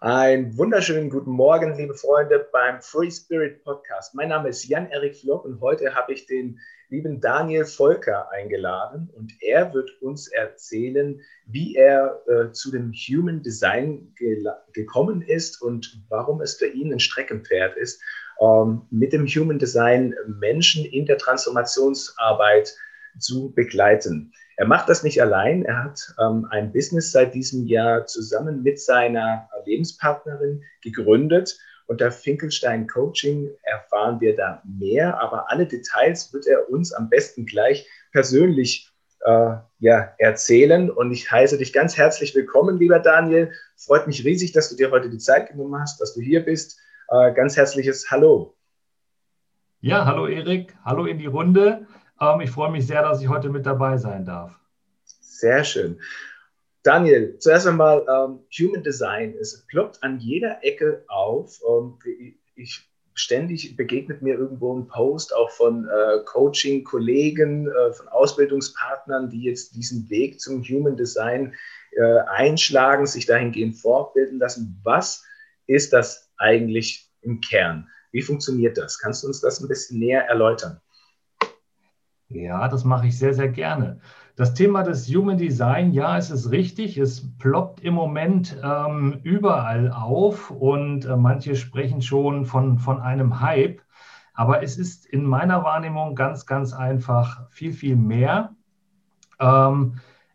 Einen wunderschönen guten Morgen, liebe Freunde, beim Free Spirit Podcast. Mein Name ist Jan-Erik Flock und heute habe ich den lieben Daniel Volker eingeladen und er wird uns erzählen, wie er äh, zu dem Human Design ge gekommen ist und warum es für ihn ein Streckenpferd ist, ähm, mit dem Human Design Menschen in der Transformationsarbeit zu begleiten. Er macht das nicht allein. Er hat ähm, ein Business seit diesem Jahr zusammen mit seiner Lebenspartnerin gegründet. Unter Finkelstein Coaching erfahren wir da mehr, aber alle Details wird er uns am besten gleich persönlich äh, ja, erzählen. Und ich heiße dich ganz herzlich willkommen, lieber Daniel. Freut mich riesig, dass du dir heute die Zeit genommen hast, dass du hier bist. Äh, ganz herzliches Hallo. Ja, hallo Erik, hallo in die Runde. Ähm, ich freue mich sehr, dass ich heute mit dabei sein darf. Sehr schön. Daniel, zuerst einmal ähm, Human Design. Es ploppt an jeder Ecke auf. Ähm, ich ständig begegnet mir irgendwo ein Post auch von äh, Coaching-Kollegen, äh, von Ausbildungspartnern, die jetzt diesen Weg zum Human Design äh, einschlagen, sich dahingehend fortbilden lassen. Was ist das eigentlich im Kern? Wie funktioniert das? Kannst du uns das ein bisschen näher erläutern? Ja, das mache ich sehr, sehr gerne. Das Thema des Human Design, ja, es ist richtig, es ploppt im Moment ähm, überall auf und äh, manche sprechen schon von, von einem Hype. Aber es ist in meiner Wahrnehmung ganz, ganz einfach viel, viel mehr. Ähm,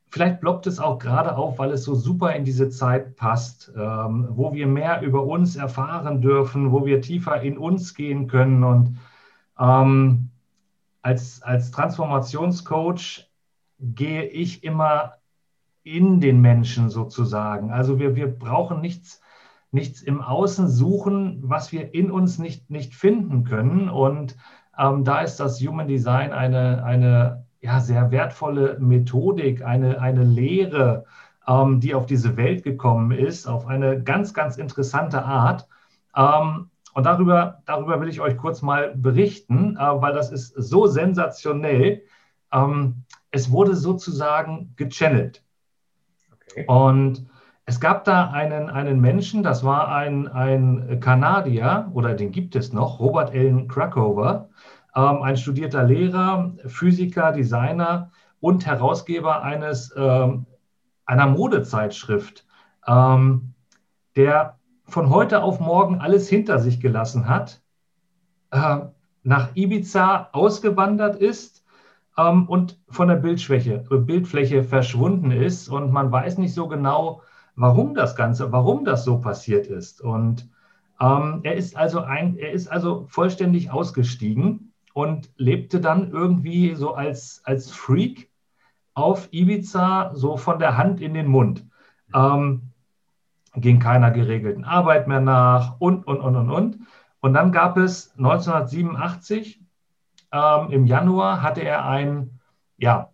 vielleicht ploppt es auch gerade auf, weil es so super in diese Zeit passt, ähm, wo wir mehr über uns erfahren dürfen, wo wir tiefer in uns gehen können und ähm, als, als Transformationscoach gehe ich immer in den Menschen sozusagen. Also wir, wir brauchen nichts, nichts im Außen suchen, was wir in uns nicht, nicht finden können. Und ähm, da ist das Human Design eine, eine ja, sehr wertvolle Methodik, eine, eine Lehre, ähm, die auf diese Welt gekommen ist, auf eine ganz, ganz interessante Art. Ähm, und darüber, darüber will ich euch kurz mal berichten, äh, weil das ist so sensationell. Ähm, es wurde sozusagen gechannelt. Okay. Und es gab da einen, einen Menschen, das war ein, ein Kanadier, oder den gibt es noch, Robert Allen Krakower, ähm, ein studierter Lehrer, Physiker, Designer und Herausgeber eines, ähm, einer Modezeitschrift, der von heute auf morgen alles hinter sich gelassen hat, äh, nach Ibiza ausgewandert ist ähm, und von der Bildschwäche, äh, Bildfläche verschwunden ist. Und man weiß nicht so genau, warum das Ganze, warum das so passiert ist. Und ähm, er, ist also ein, er ist also vollständig ausgestiegen und lebte dann irgendwie so als, als Freak auf Ibiza, so von der Hand in den Mund. Ähm, ging keiner geregelten Arbeit mehr nach und, und, und, und, und. Und dann gab es 1987, ähm, im Januar hatte er ein, ja,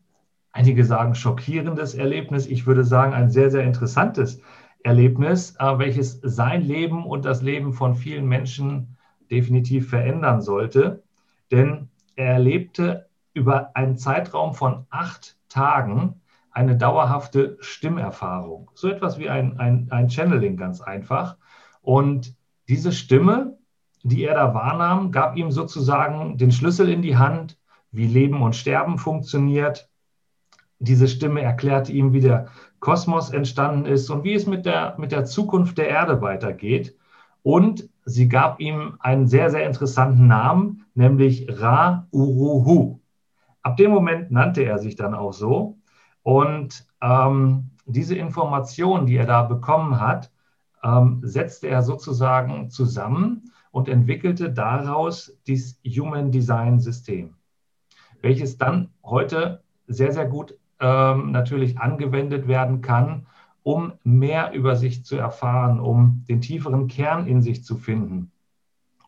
einige sagen schockierendes Erlebnis, ich würde sagen ein sehr, sehr interessantes Erlebnis, äh, welches sein Leben und das Leben von vielen Menschen definitiv verändern sollte. Denn er erlebte über einen Zeitraum von acht Tagen eine dauerhafte Stimmerfahrung. So etwas wie ein, ein, ein Channeling ganz einfach. Und diese Stimme, die er da wahrnahm, gab ihm sozusagen den Schlüssel in die Hand, wie Leben und Sterben funktioniert. Diese Stimme erklärte ihm, wie der Kosmos entstanden ist und wie es mit der, mit der Zukunft der Erde weitergeht. Und sie gab ihm einen sehr, sehr interessanten Namen, nämlich Ra Uruhu. Ab dem Moment nannte er sich dann auch so. Und ähm, diese Information, die er da bekommen hat, ähm, setzte er sozusagen zusammen und entwickelte daraus dieses Human Design System, welches dann heute sehr, sehr gut ähm, natürlich angewendet werden kann, um mehr über sich zu erfahren, um den tieferen Kern in sich zu finden,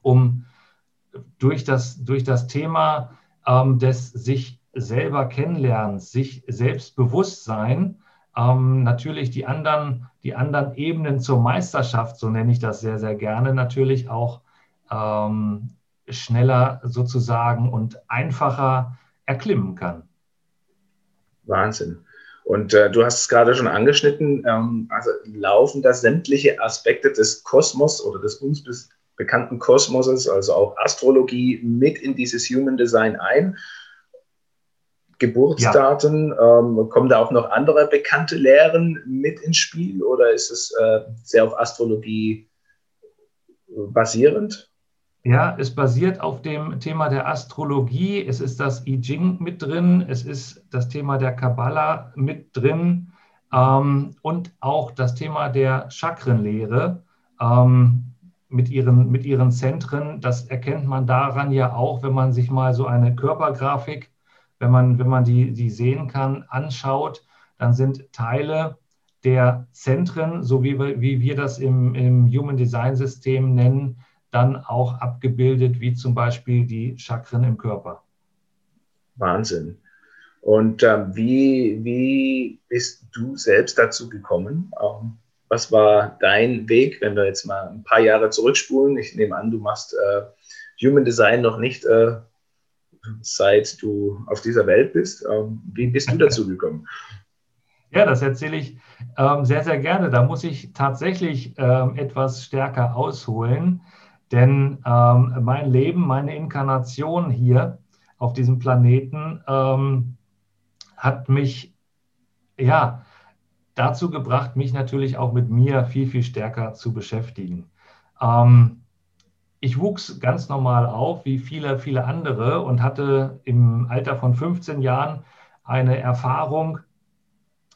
um durch das, durch das Thema ähm, des sich selber kennenlernen, sich Selbstbewusstsein, ähm, natürlich die anderen, die anderen Ebenen zur Meisterschaft, so nenne ich das sehr, sehr gerne, natürlich auch ähm, schneller sozusagen und einfacher erklimmen kann. Wahnsinn. Und äh, du hast es gerade schon angeschnitten, ähm, also laufen da sämtliche Aspekte des Kosmos oder des uns bekannten Kosmoses, also auch Astrologie, mit in dieses Human Design ein. Geburtsdaten, ja. ähm, kommen da auch noch andere bekannte Lehren mit ins Spiel oder ist es äh, sehr auf Astrologie basierend? Ja, es basiert auf dem Thema der Astrologie. Es ist das I Ching mit drin. Es ist das Thema der Kabbala mit drin. Ähm, und auch das Thema der Chakrenlehre ähm, mit, ihren, mit ihren Zentren. Das erkennt man daran ja auch, wenn man sich mal so eine Körpergrafik, wenn man, wenn man die, die sehen kann, anschaut. Dann sind Teile der Zentren, so wie wir, wie wir das im, im Human Design System nennen, dann auch abgebildet, wie zum Beispiel die Chakren im Körper. Wahnsinn. Und ähm, wie, wie bist du selbst dazu gekommen? Ähm, was war dein Weg, wenn wir jetzt mal ein paar Jahre zurückspulen? Ich nehme an, du machst äh, Human Design noch nicht äh, seit du auf dieser Welt bist. Ähm, wie bist du dazu gekommen? Ja, das erzähle ich ähm, sehr, sehr gerne. Da muss ich tatsächlich ähm, etwas stärker ausholen. Denn ähm, mein Leben, meine Inkarnation hier auf diesem Planeten ähm, hat mich ja dazu gebracht, mich natürlich auch mit mir viel, viel stärker zu beschäftigen. Ähm, ich wuchs ganz normal auf, wie viele, viele andere, und hatte im Alter von 15 Jahren eine Erfahrung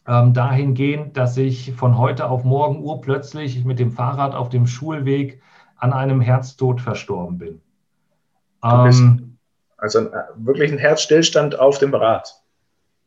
ähm, dahingehend, dass ich von heute auf morgen urplötzlich mit dem Fahrrad auf dem Schulweg an einem Herztod verstorben bin. Ähm, also ein, wirklich ein Herzstillstand auf dem Rad.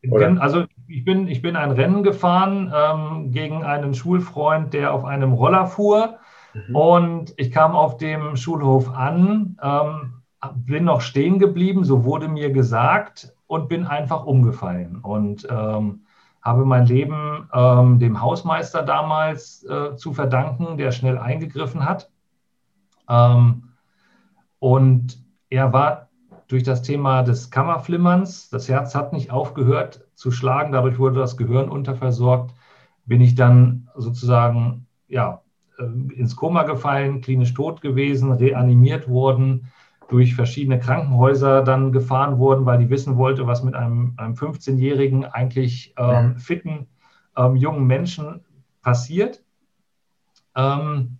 Oder? Also ich bin, ich bin ein Rennen gefahren ähm, gegen einen Schulfreund, der auf einem Roller fuhr. Mhm. Und ich kam auf dem Schulhof an, ähm, bin noch stehen geblieben, so wurde mir gesagt, und bin einfach umgefallen. Und ähm, habe mein Leben ähm, dem Hausmeister damals äh, zu verdanken, der schnell eingegriffen hat. Ähm, und er war durch das Thema des Kammerflimmerns, das Herz hat nicht aufgehört zu schlagen, dadurch wurde das Gehirn unterversorgt, bin ich dann sozusagen ja, ins Koma gefallen, klinisch tot gewesen, reanimiert worden, durch verschiedene Krankenhäuser dann gefahren worden, weil die wissen wollte, was mit einem, einem 15-jährigen, eigentlich ähm, fitten ähm, jungen Menschen passiert. Ähm,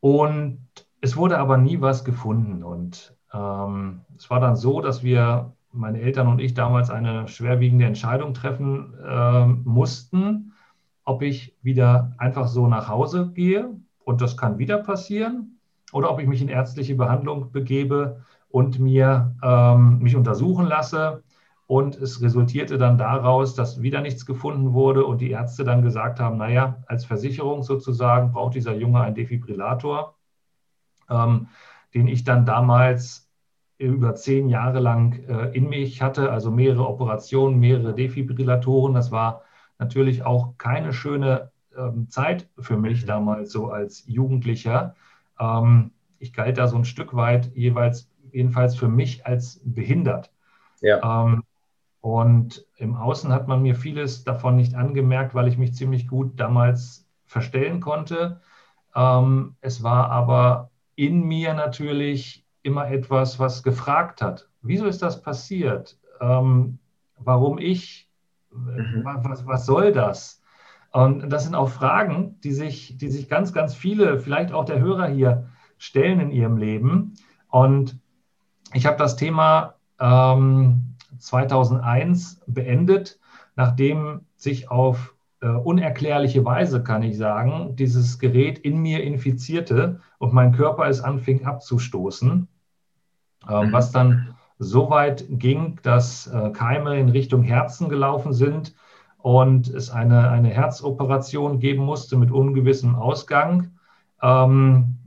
und es wurde aber nie was gefunden. Und ähm, es war dann so, dass wir, meine Eltern und ich, damals eine schwerwiegende Entscheidung treffen äh, mussten, ob ich wieder einfach so nach Hause gehe und das kann wieder passieren, oder ob ich mich in ärztliche Behandlung begebe und mir ähm, mich untersuchen lasse. Und es resultierte dann daraus, dass wieder nichts gefunden wurde und die Ärzte dann gesagt haben, naja, als Versicherung sozusagen braucht dieser Junge einen Defibrillator, ähm, den ich dann damals über zehn Jahre lang äh, in mich hatte, also mehrere Operationen, mehrere Defibrillatoren. Das war natürlich auch keine schöne ähm, Zeit für mich damals so als Jugendlicher. Ähm, ich galt da so ein Stück weit jeweils, jedenfalls für mich als behindert. Ja. Ähm, und im Außen hat man mir vieles davon nicht angemerkt, weil ich mich ziemlich gut damals verstellen konnte. Ähm, es war aber in mir natürlich immer etwas, was gefragt hat, wieso ist das passiert? Ähm, warum ich? Mhm. Was, was soll das? Und das sind auch Fragen, die sich, die sich ganz, ganz viele, vielleicht auch der Hörer hier, stellen in ihrem Leben. Und ich habe das Thema ähm, 2001 beendet, nachdem sich auf äh, unerklärliche Weise, kann ich sagen, dieses Gerät in mir infizierte und mein Körper es anfing abzustoßen, äh, was dann so weit ging, dass äh, Keime in Richtung Herzen gelaufen sind und es eine, eine Herzoperation geben musste mit ungewissem Ausgang, ähm,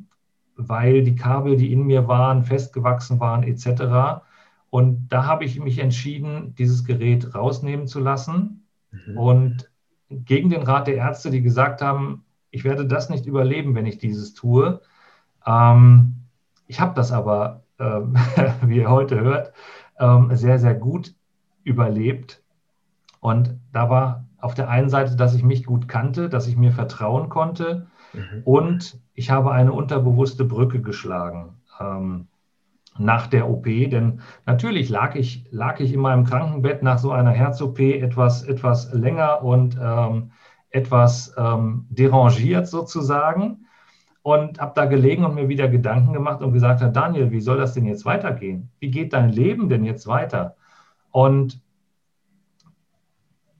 weil die Kabel, die in mir waren, festgewachsen waren etc. Und da habe ich mich entschieden, dieses Gerät rausnehmen zu lassen. Mhm. Und gegen den Rat der Ärzte, die gesagt haben, ich werde das nicht überleben, wenn ich dieses tue. Ähm, ich habe das aber, ähm, wie ihr heute hört, ähm, sehr, sehr gut überlebt. Und da war auf der einen Seite, dass ich mich gut kannte, dass ich mir vertrauen konnte mhm. und ich habe eine unterbewusste Brücke geschlagen. Ähm, nach der OP, denn natürlich lag ich, lag ich in meinem Krankenbett nach so einer Herz-OP etwas, etwas länger und ähm, etwas ähm, derangiert sozusagen und habe da gelegen und mir wieder Gedanken gemacht und gesagt, Daniel, wie soll das denn jetzt weitergehen? Wie geht dein Leben denn jetzt weiter? Und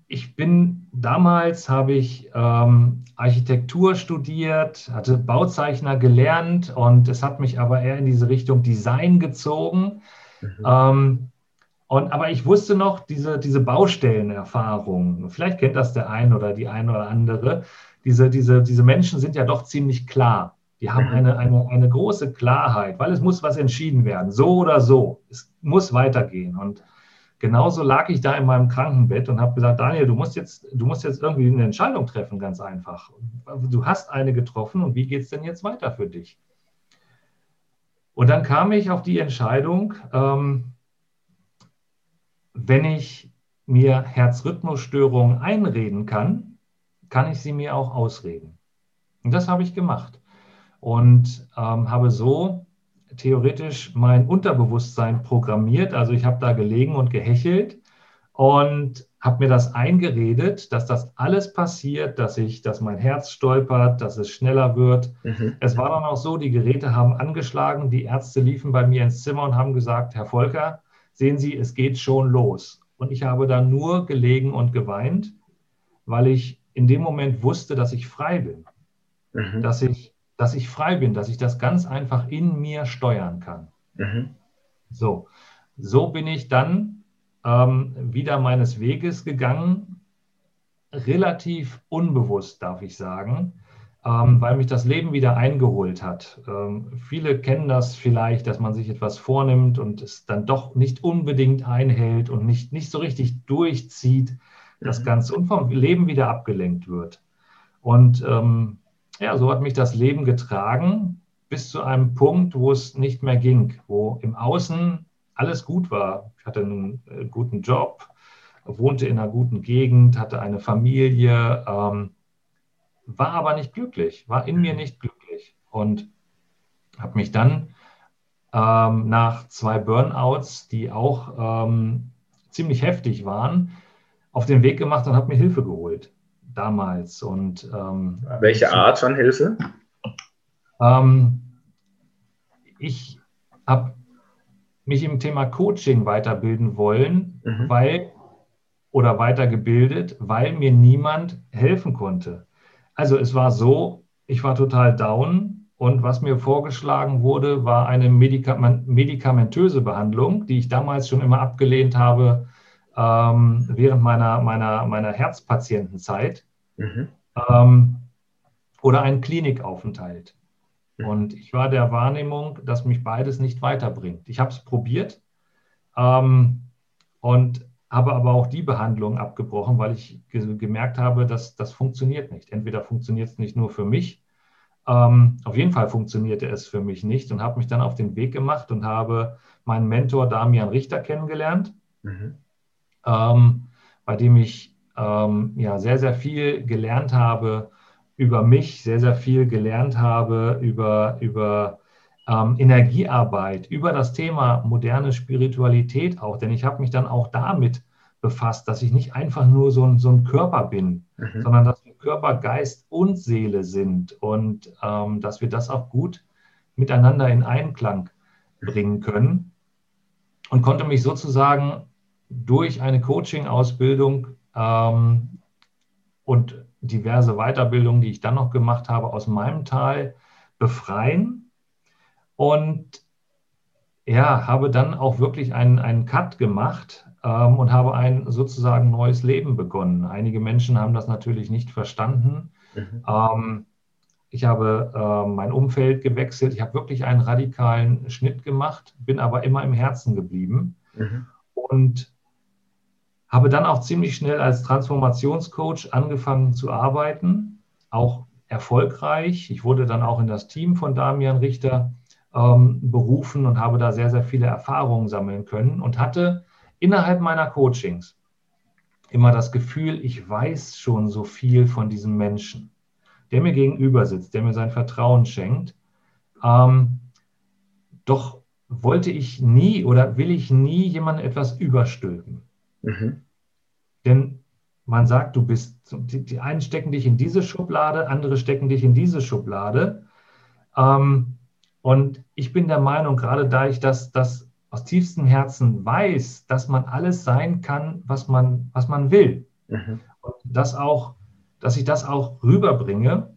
ich bin damals, habe ich ähm, Architektur studiert, hatte Bauzeichner gelernt und es hat mich aber eher in diese Richtung Design gezogen. Mhm. Ähm, und, aber ich wusste noch diese, diese Baustellenerfahrung. Vielleicht kennt das der ein oder die eine oder andere. Diese, diese, diese Menschen sind ja doch ziemlich klar. Die haben mhm. eine, eine, eine große Klarheit, weil es muss was entschieden werden, so oder so. Es muss weitergehen. Und genauso lag ich da in meinem Krankenbett und habe gesagt, Daniel, du musst jetzt, du musst jetzt irgendwie eine Entscheidung treffen, ganz einfach. Du hast eine getroffen und wie geht es denn jetzt weiter für dich? Und dann kam ich auf die Entscheidung, ähm, wenn ich mir Herzrhythmusstörungen einreden kann, kann ich sie mir auch ausreden. Und das habe ich gemacht und ähm, habe so theoretisch mein Unterbewusstsein programmiert. Also ich habe da gelegen und gehechelt und habe mir das eingeredet, dass das alles passiert, dass ich, dass mein Herz stolpert, dass es schneller wird. Mhm. Es war dann auch so, die Geräte haben angeschlagen, die Ärzte liefen bei mir ins Zimmer und haben gesagt, Herr Volker, sehen Sie, es geht schon los. Und ich habe dann nur gelegen und geweint, weil ich in dem Moment wusste, dass ich frei bin, mhm. dass ich dass ich frei bin, dass ich das ganz einfach in mir steuern kann. Mhm. So, so bin ich dann ähm, wieder meines Weges gegangen, relativ unbewusst, darf ich sagen, ähm, weil mich das Leben wieder eingeholt hat. Ähm, viele kennen das vielleicht, dass man sich etwas vornimmt und es dann doch nicht unbedingt einhält und nicht, nicht so richtig durchzieht, das mhm. Ganze und vom Leben wieder abgelenkt wird. Und ähm, ja, so hat mich das Leben getragen bis zu einem Punkt, wo es nicht mehr ging, wo im Außen alles gut war. Ich hatte einen äh, guten Job, wohnte in einer guten Gegend, hatte eine Familie, ähm, war aber nicht glücklich, war in mir nicht glücklich und habe mich dann ähm, nach zwei Burnouts, die auch ähm, ziemlich heftig waren, auf den Weg gemacht und habe mir Hilfe geholt damals. Und, ähm, Welche Art von Hilfe? Ähm, ich habe mich im Thema Coaching weiterbilden wollen, mhm. weil oder weitergebildet, weil mir niemand helfen konnte. Also es war so, ich war total down und was mir vorgeschlagen wurde, war eine medikamentöse Behandlung, die ich damals schon immer abgelehnt habe ähm, während meiner, meiner, meiner Herzpatientenzeit mhm. ähm, oder einen Klinikaufenthalt. Mhm. Und ich war der Wahrnehmung, dass mich beides nicht weiterbringt. Ich habe es probiert ähm, und habe aber auch die Behandlung abgebrochen, weil ich ge gemerkt habe, dass das funktioniert nicht. Entweder funktioniert es nicht nur für mich, ähm, auf jeden Fall funktionierte es für mich nicht und habe mich dann auf den Weg gemacht und habe meinen Mentor Damian Richter kennengelernt, mhm. ähm, bei dem ich ähm, ja, sehr, sehr viel gelernt habe über mich, sehr, sehr viel gelernt habe über, über ähm, Energiearbeit, über das Thema moderne Spiritualität auch. Denn ich habe mich dann auch damit befasst, dass ich nicht einfach nur so ein, so ein Körper bin, mhm. sondern dass wir Körper, Geist und Seele sind und ähm, dass wir das auch gut miteinander in Einklang bringen können und konnte mich sozusagen durch eine Coaching-Ausbildung ähm, und diverse Weiterbildungen, die ich dann noch gemacht habe, aus meinem Tal befreien. Und ja, habe dann auch wirklich einen, einen Cut gemacht ähm, und habe ein sozusagen neues Leben begonnen. Einige Menschen haben das natürlich nicht verstanden. Mhm. Ähm, ich habe äh, mein Umfeld gewechselt. Ich habe wirklich einen radikalen Schnitt gemacht, bin aber immer im Herzen geblieben. Mhm. Und habe dann auch ziemlich schnell als Transformationscoach angefangen zu arbeiten, auch erfolgreich. Ich wurde dann auch in das Team von Damian Richter ähm, berufen und habe da sehr, sehr viele Erfahrungen sammeln können und hatte innerhalb meiner Coachings immer das Gefühl, ich weiß schon so viel von diesem Menschen, der mir gegenüber sitzt, der mir sein Vertrauen schenkt. Ähm, doch wollte ich nie oder will ich nie jemandem etwas überstülpen. Mhm. Denn man sagt, du bist, die, die, einen stecken dich in diese Schublade, andere stecken dich in diese Schublade. Ähm, und ich bin der Meinung, gerade da ich das, das aus tiefstem Herzen weiß, dass man alles sein kann, was man, was man will. Mhm. Und das auch, dass ich das auch rüberbringe,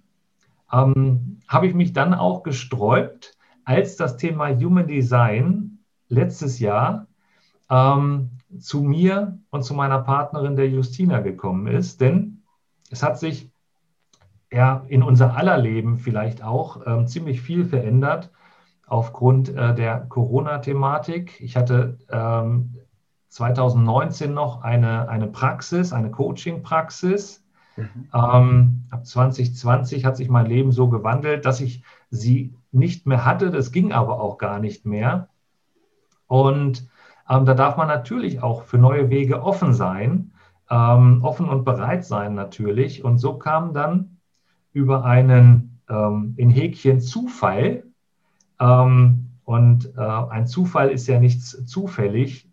ähm, habe ich mich dann auch gesträubt, als das Thema Human Design letztes Jahr ähm, zu mir und zu meiner Partnerin, der Justina, gekommen ist. Denn es hat sich ja in unser aller Leben vielleicht auch ähm, ziemlich viel verändert aufgrund äh, der Corona-Thematik. Ich hatte ähm, 2019 noch eine, eine Praxis, eine Coaching-Praxis. Mhm. Ähm, ab 2020 hat sich mein Leben so gewandelt, dass ich sie nicht mehr hatte. Das ging aber auch gar nicht mehr. Und ähm, da darf man natürlich auch für neue Wege offen sein, ähm, offen und bereit sein natürlich. Und so kam dann über einen ähm, in Häkchen Zufall, und äh, ein Zufall ist ja nichts zufällig,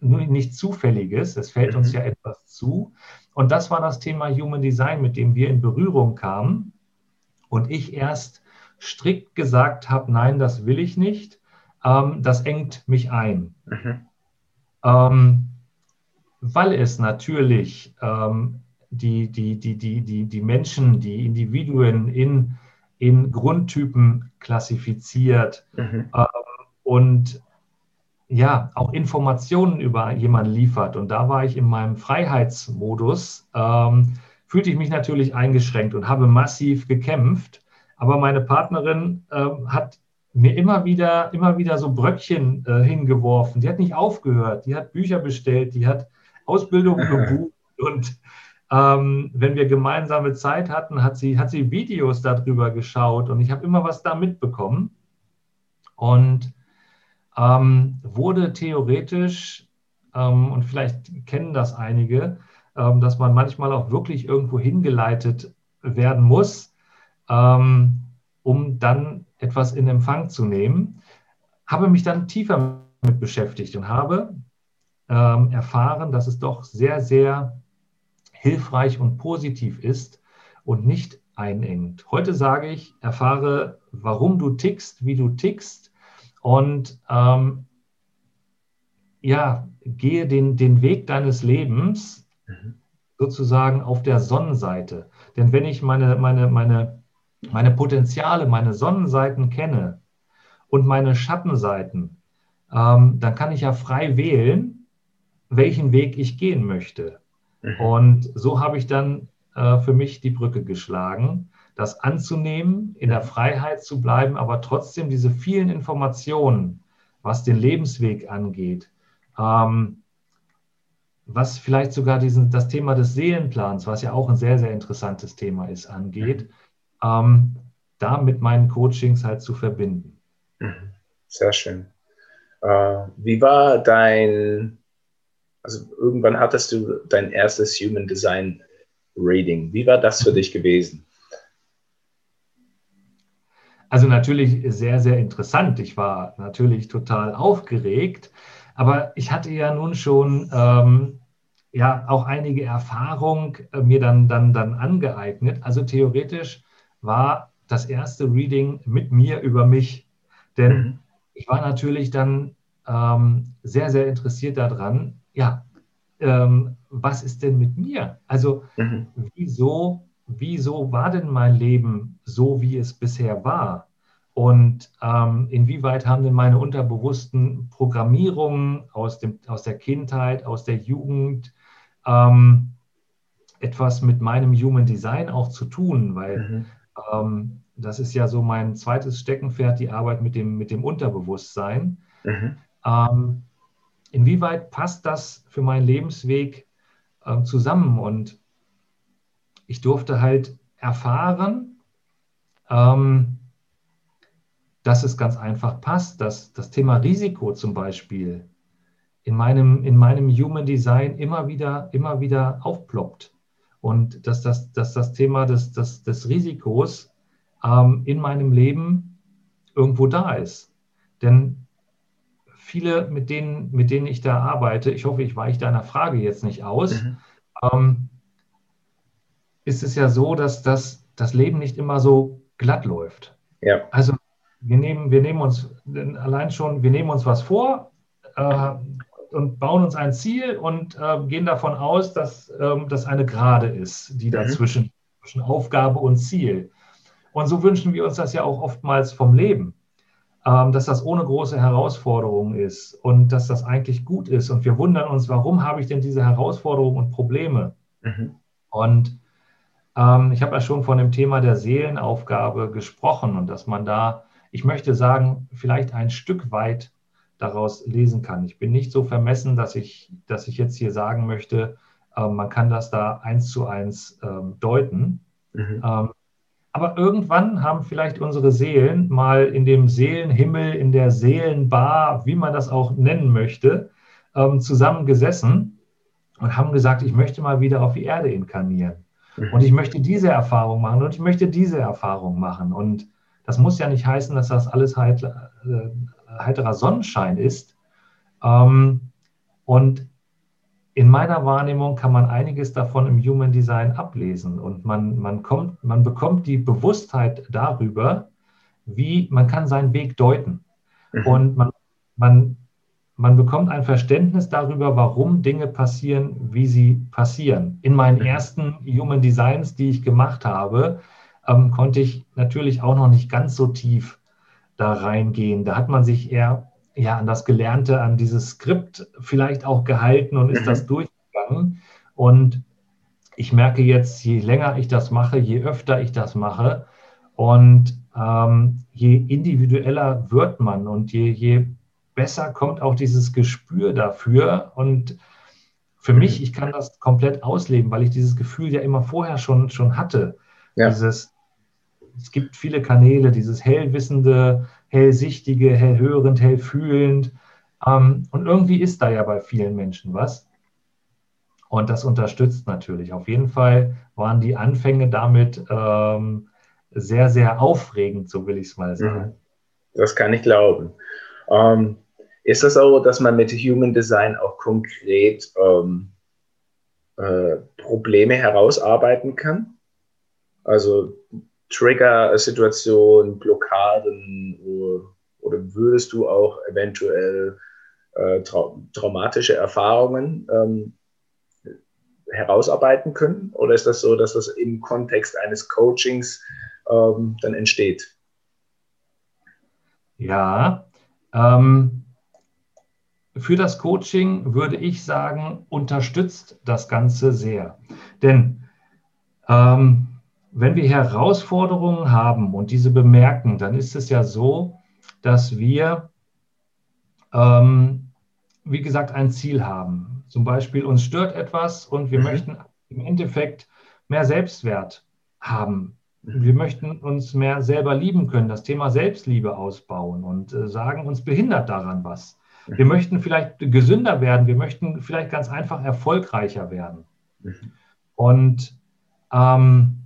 nichts Zufälliges, es fällt mhm. uns ja etwas zu. Und das war das Thema Human Design, mit dem wir in Berührung kamen. Und ich erst strikt gesagt habe, nein, das will ich nicht, ähm, das engt mich ein. Mhm. Ähm, weil es natürlich ähm, die, die, die, die, die, die Menschen, die Individuen in, in Grundtypen klassifiziert mhm. ähm, und ja, auch Informationen über jemanden liefert. Und da war ich in meinem Freiheitsmodus, ähm, fühlte ich mich natürlich eingeschränkt und habe massiv gekämpft. Aber meine Partnerin äh, hat mir immer wieder, immer wieder so Bröckchen äh, hingeworfen. Die hat nicht aufgehört, die hat Bücher bestellt, die hat Ausbildungen gebucht und ähm, wenn wir gemeinsame Zeit hatten, hat sie, hat sie Videos darüber geschaut und ich habe immer was da mitbekommen. Und ähm, wurde theoretisch, ähm, und vielleicht kennen das einige, ähm, dass man manchmal auch wirklich irgendwo hingeleitet werden muss, ähm, um dann etwas in Empfang zu nehmen, habe mich dann tiefer mit beschäftigt und habe ähm, erfahren, dass es doch sehr, sehr hilfreich und positiv ist und nicht einengt. Heute sage ich, erfahre, warum du tickst, wie du tickst und ähm, ja, gehe den, den Weg deines Lebens mhm. sozusagen auf der Sonnenseite. Denn wenn ich meine, meine, meine meine Potenziale, meine Sonnenseiten kenne und meine Schattenseiten, ähm, dann kann ich ja frei wählen, welchen Weg ich gehen möchte. Mhm. Und so habe ich dann äh, für mich die Brücke geschlagen, das anzunehmen, in der Freiheit zu bleiben, aber trotzdem diese vielen Informationen, was den Lebensweg angeht, ähm, was vielleicht sogar diesen, das Thema des Seelenplans, was ja auch ein sehr, sehr interessantes Thema ist, angeht, mhm ähm, da mit meinen Coachings halt zu verbinden. Mhm. Sehr schön. Äh, wie war dein, also irgendwann hattest du dein erstes Human Design Reading. Wie war das für dich gewesen? Also natürlich sehr, sehr interessant. Ich war natürlich total aufgeregt, aber ich hatte ja nun schon ähm, ja auch einige Erfahrung äh, mir dann, dann, dann angeeignet. Also theoretisch war das erste Reading mit mir über mich. Denn mhm. ich war natürlich dann ähm, sehr, sehr interessiert daran, ja, ähm, was ist denn mit mir? Also mhm. wieso, wieso war denn mein Leben so, wie es bisher war? Und ähm, inwieweit haben denn meine unterbewussten Programmierungen aus, dem, aus der Kindheit, aus der Jugend ähm, etwas mit meinem Human Design auch zu tun? Weil mhm. Ähm, das ist ja so mein zweites Steckenpferd, die Arbeit mit dem, mit dem Unterbewusstsein. Mhm. Inwieweit passt das für meinen Lebensweg äh, zusammen? Und ich durfte halt erfahren, ähm, dass es ganz einfach passt, dass das Thema Risiko zum Beispiel in meinem, in meinem Human Design immer wieder, immer wieder aufploppt. Und dass das, dass das Thema des, des, des Risikos ähm, in meinem Leben irgendwo da ist. Denn viele, mit denen, mit denen ich da arbeite, ich hoffe, ich weiche deiner Frage jetzt nicht aus, mhm. ähm, ist es ja so, dass das, das Leben nicht immer so glatt läuft. Ja. Also wir nehmen, wir nehmen uns allein schon, wir nehmen uns was vor äh, und bauen uns ein Ziel und äh, gehen davon aus, dass ähm, das eine Gerade ist, die mhm. dazwischen zwischen Aufgabe und Ziel. Und so wünschen wir uns das ja auch oftmals vom Leben, dass das ohne große Herausforderungen ist und dass das eigentlich gut ist. Und wir wundern uns, warum habe ich denn diese Herausforderungen und Probleme? Mhm. Und ähm, ich habe ja schon von dem Thema der Seelenaufgabe gesprochen und dass man da, ich möchte sagen, vielleicht ein Stück weit daraus lesen kann. Ich bin nicht so vermessen, dass ich, dass ich jetzt hier sagen möchte, äh, man kann das da eins zu eins ähm, deuten. Mhm. Ähm, aber irgendwann haben vielleicht unsere Seelen mal in dem Seelenhimmel, in der Seelenbar, wie man das auch nennen möchte, ähm, zusammengesessen und haben gesagt, ich möchte mal wieder auf die Erde inkarnieren. Mhm. Und ich möchte diese Erfahrung machen und ich möchte diese Erfahrung machen. Und das muss ja nicht heißen, dass das alles halt, äh, heiterer Sonnenschein ist. Ähm, und in meiner Wahrnehmung kann man einiges davon im Human Design ablesen und man, man, kommt, man bekommt die Bewusstheit darüber, wie man kann seinen Weg deuten. Mhm. Und man, man, man bekommt ein Verständnis darüber, warum Dinge passieren, wie sie passieren. In meinen mhm. ersten Human Designs, die ich gemacht habe, ähm, konnte ich natürlich auch noch nicht ganz so tief da reingehen. Da hat man sich eher ja, an das Gelernte, an dieses Skript vielleicht auch gehalten und ist mhm. das durchgegangen. Und ich merke jetzt, je länger ich das mache, je öfter ich das mache und ähm, je individueller wird man und je, je besser kommt auch dieses Gespür dafür. Und für mhm. mich, ich kann das komplett ausleben, weil ich dieses Gefühl ja immer vorher schon, schon hatte. Ja. Dieses, es gibt viele Kanäle, dieses hellwissende, hellsichtige, hellhörend, hellfühlend. Ähm, und irgendwie ist da ja bei vielen Menschen was. Und das unterstützt natürlich. Auf jeden Fall waren die Anfänge damit ähm, sehr, sehr aufregend, so will ich es mal sagen. Mhm. Das kann ich glauben. Ähm, ist das so, dass man mit Human Design auch konkret ähm, äh, Probleme herausarbeiten kann? Also Trigger-Situationen, Blockaden oder, würdest du auch eventuell äh, trau traumatische Erfahrungen ähm, herausarbeiten können? Oder ist das so, dass das im Kontext eines Coachings ähm, dann entsteht? Ja, ähm, für das Coaching würde ich sagen, unterstützt das Ganze sehr. Denn ähm, wenn wir Herausforderungen haben und diese bemerken, dann ist es ja so, dass wir, ähm, wie gesagt, ein Ziel haben. Zum Beispiel uns stört etwas und wir mhm. möchten im Endeffekt mehr Selbstwert haben. Wir möchten uns mehr selber lieben können, das Thema Selbstliebe ausbauen und äh, sagen, uns behindert daran was. Wir mhm. möchten vielleicht gesünder werden, wir möchten vielleicht ganz einfach erfolgreicher werden. Mhm. Und ähm,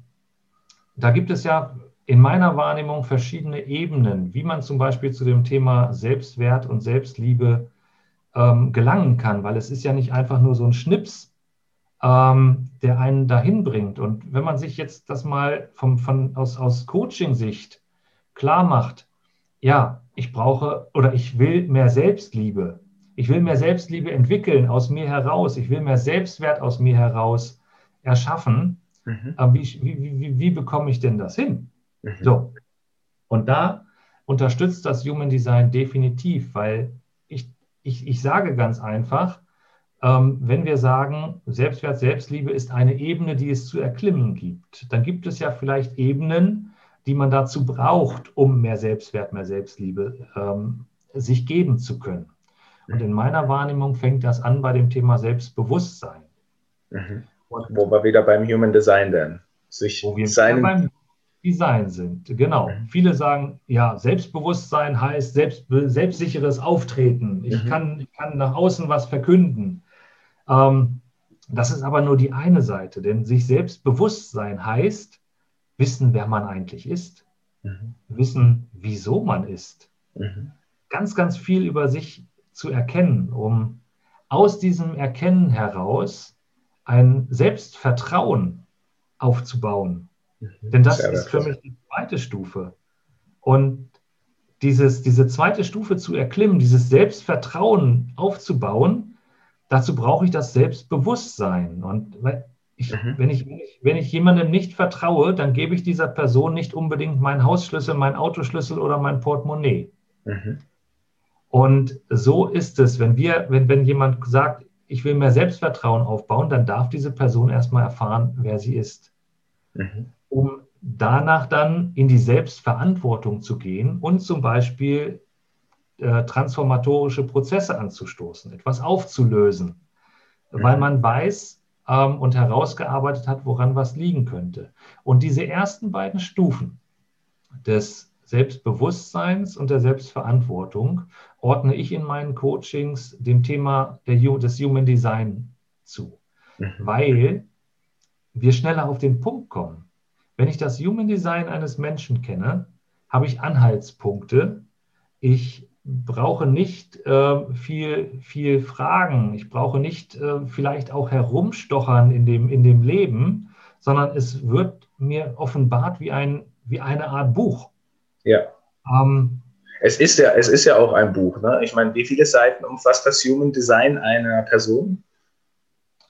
da gibt es ja in meiner Wahrnehmung verschiedene Ebenen, wie man zum Beispiel zu dem Thema Selbstwert und Selbstliebe ähm, gelangen kann, weil es ist ja nicht einfach nur so ein Schnips, ähm, der einen dahin bringt. Und wenn man sich jetzt das mal vom, von, aus, aus Coaching-Sicht klar macht, ja, ich brauche oder ich will mehr Selbstliebe. Ich will mehr Selbstliebe entwickeln aus mir heraus. Ich will mehr Selbstwert aus mir heraus erschaffen. Mhm. Aber wie, wie, wie, wie, bekomme ich denn das hin? Mhm. So. Und da unterstützt das Human Design definitiv, weil ich, ich, ich sage ganz einfach, ähm, wenn wir sagen, Selbstwert, Selbstliebe ist eine Ebene, die es zu erklimmen gibt, dann gibt es ja vielleicht Ebenen, die man dazu braucht, um mehr Selbstwert, mehr Selbstliebe ähm, sich geben zu können. Und in meiner Wahrnehmung fängt das an bei dem Thema Selbstbewusstsein. Mhm. Wo wir wieder beim Human Design dann. Sich wo wir seinen, beim Design sind. Genau. Mhm. Viele sagen, ja, Selbstbewusstsein heißt selbst, selbstsicheres Auftreten. Ich, mhm. kann, ich kann nach außen was verkünden. Ähm, das ist aber nur die eine Seite, denn sich Selbstbewusstsein heißt, wissen, wer man eigentlich ist, mhm. wissen, wieso man ist. Mhm. Ganz, ganz viel über sich zu erkennen, um aus diesem Erkennen heraus ein Selbstvertrauen aufzubauen. Mhm. Denn das Sehr ist für mich die zweite Stufe. Und dieses, diese zweite Stufe zu erklimmen, dieses Selbstvertrauen aufzubauen, dazu brauche ich das Selbstbewusstsein. Und ich, mhm. wenn, ich, wenn ich jemandem nicht vertraue, dann gebe ich dieser Person nicht unbedingt meinen Hausschlüssel, meinen Autoschlüssel oder mein Portemonnaie. Mhm. Und so ist es, wenn wir, wenn, wenn jemand sagt, ich will mehr Selbstvertrauen aufbauen, dann darf diese Person erstmal erfahren, wer sie ist. Mhm. Um danach dann in die Selbstverantwortung zu gehen und zum Beispiel äh, transformatorische Prozesse anzustoßen, etwas aufzulösen, mhm. weil man weiß ähm, und herausgearbeitet hat, woran was liegen könnte. Und diese ersten beiden Stufen des Selbstbewusstseins und der Selbstverantwortung ordne ich in meinen Coachings dem Thema der, des Human Design zu, mhm. weil wir schneller auf den Punkt kommen. Wenn ich das Human Design eines Menschen kenne, habe ich Anhaltspunkte. Ich brauche nicht äh, viel, viel Fragen. Ich brauche nicht äh, vielleicht auch herumstochern in dem, in dem Leben, sondern es wird mir offenbart wie, ein, wie eine Art Buch. Ja. Ähm, es ist ja, es ist ja auch ein Buch. Ne? Ich meine, wie viele Seiten umfasst das Human Design einer Person?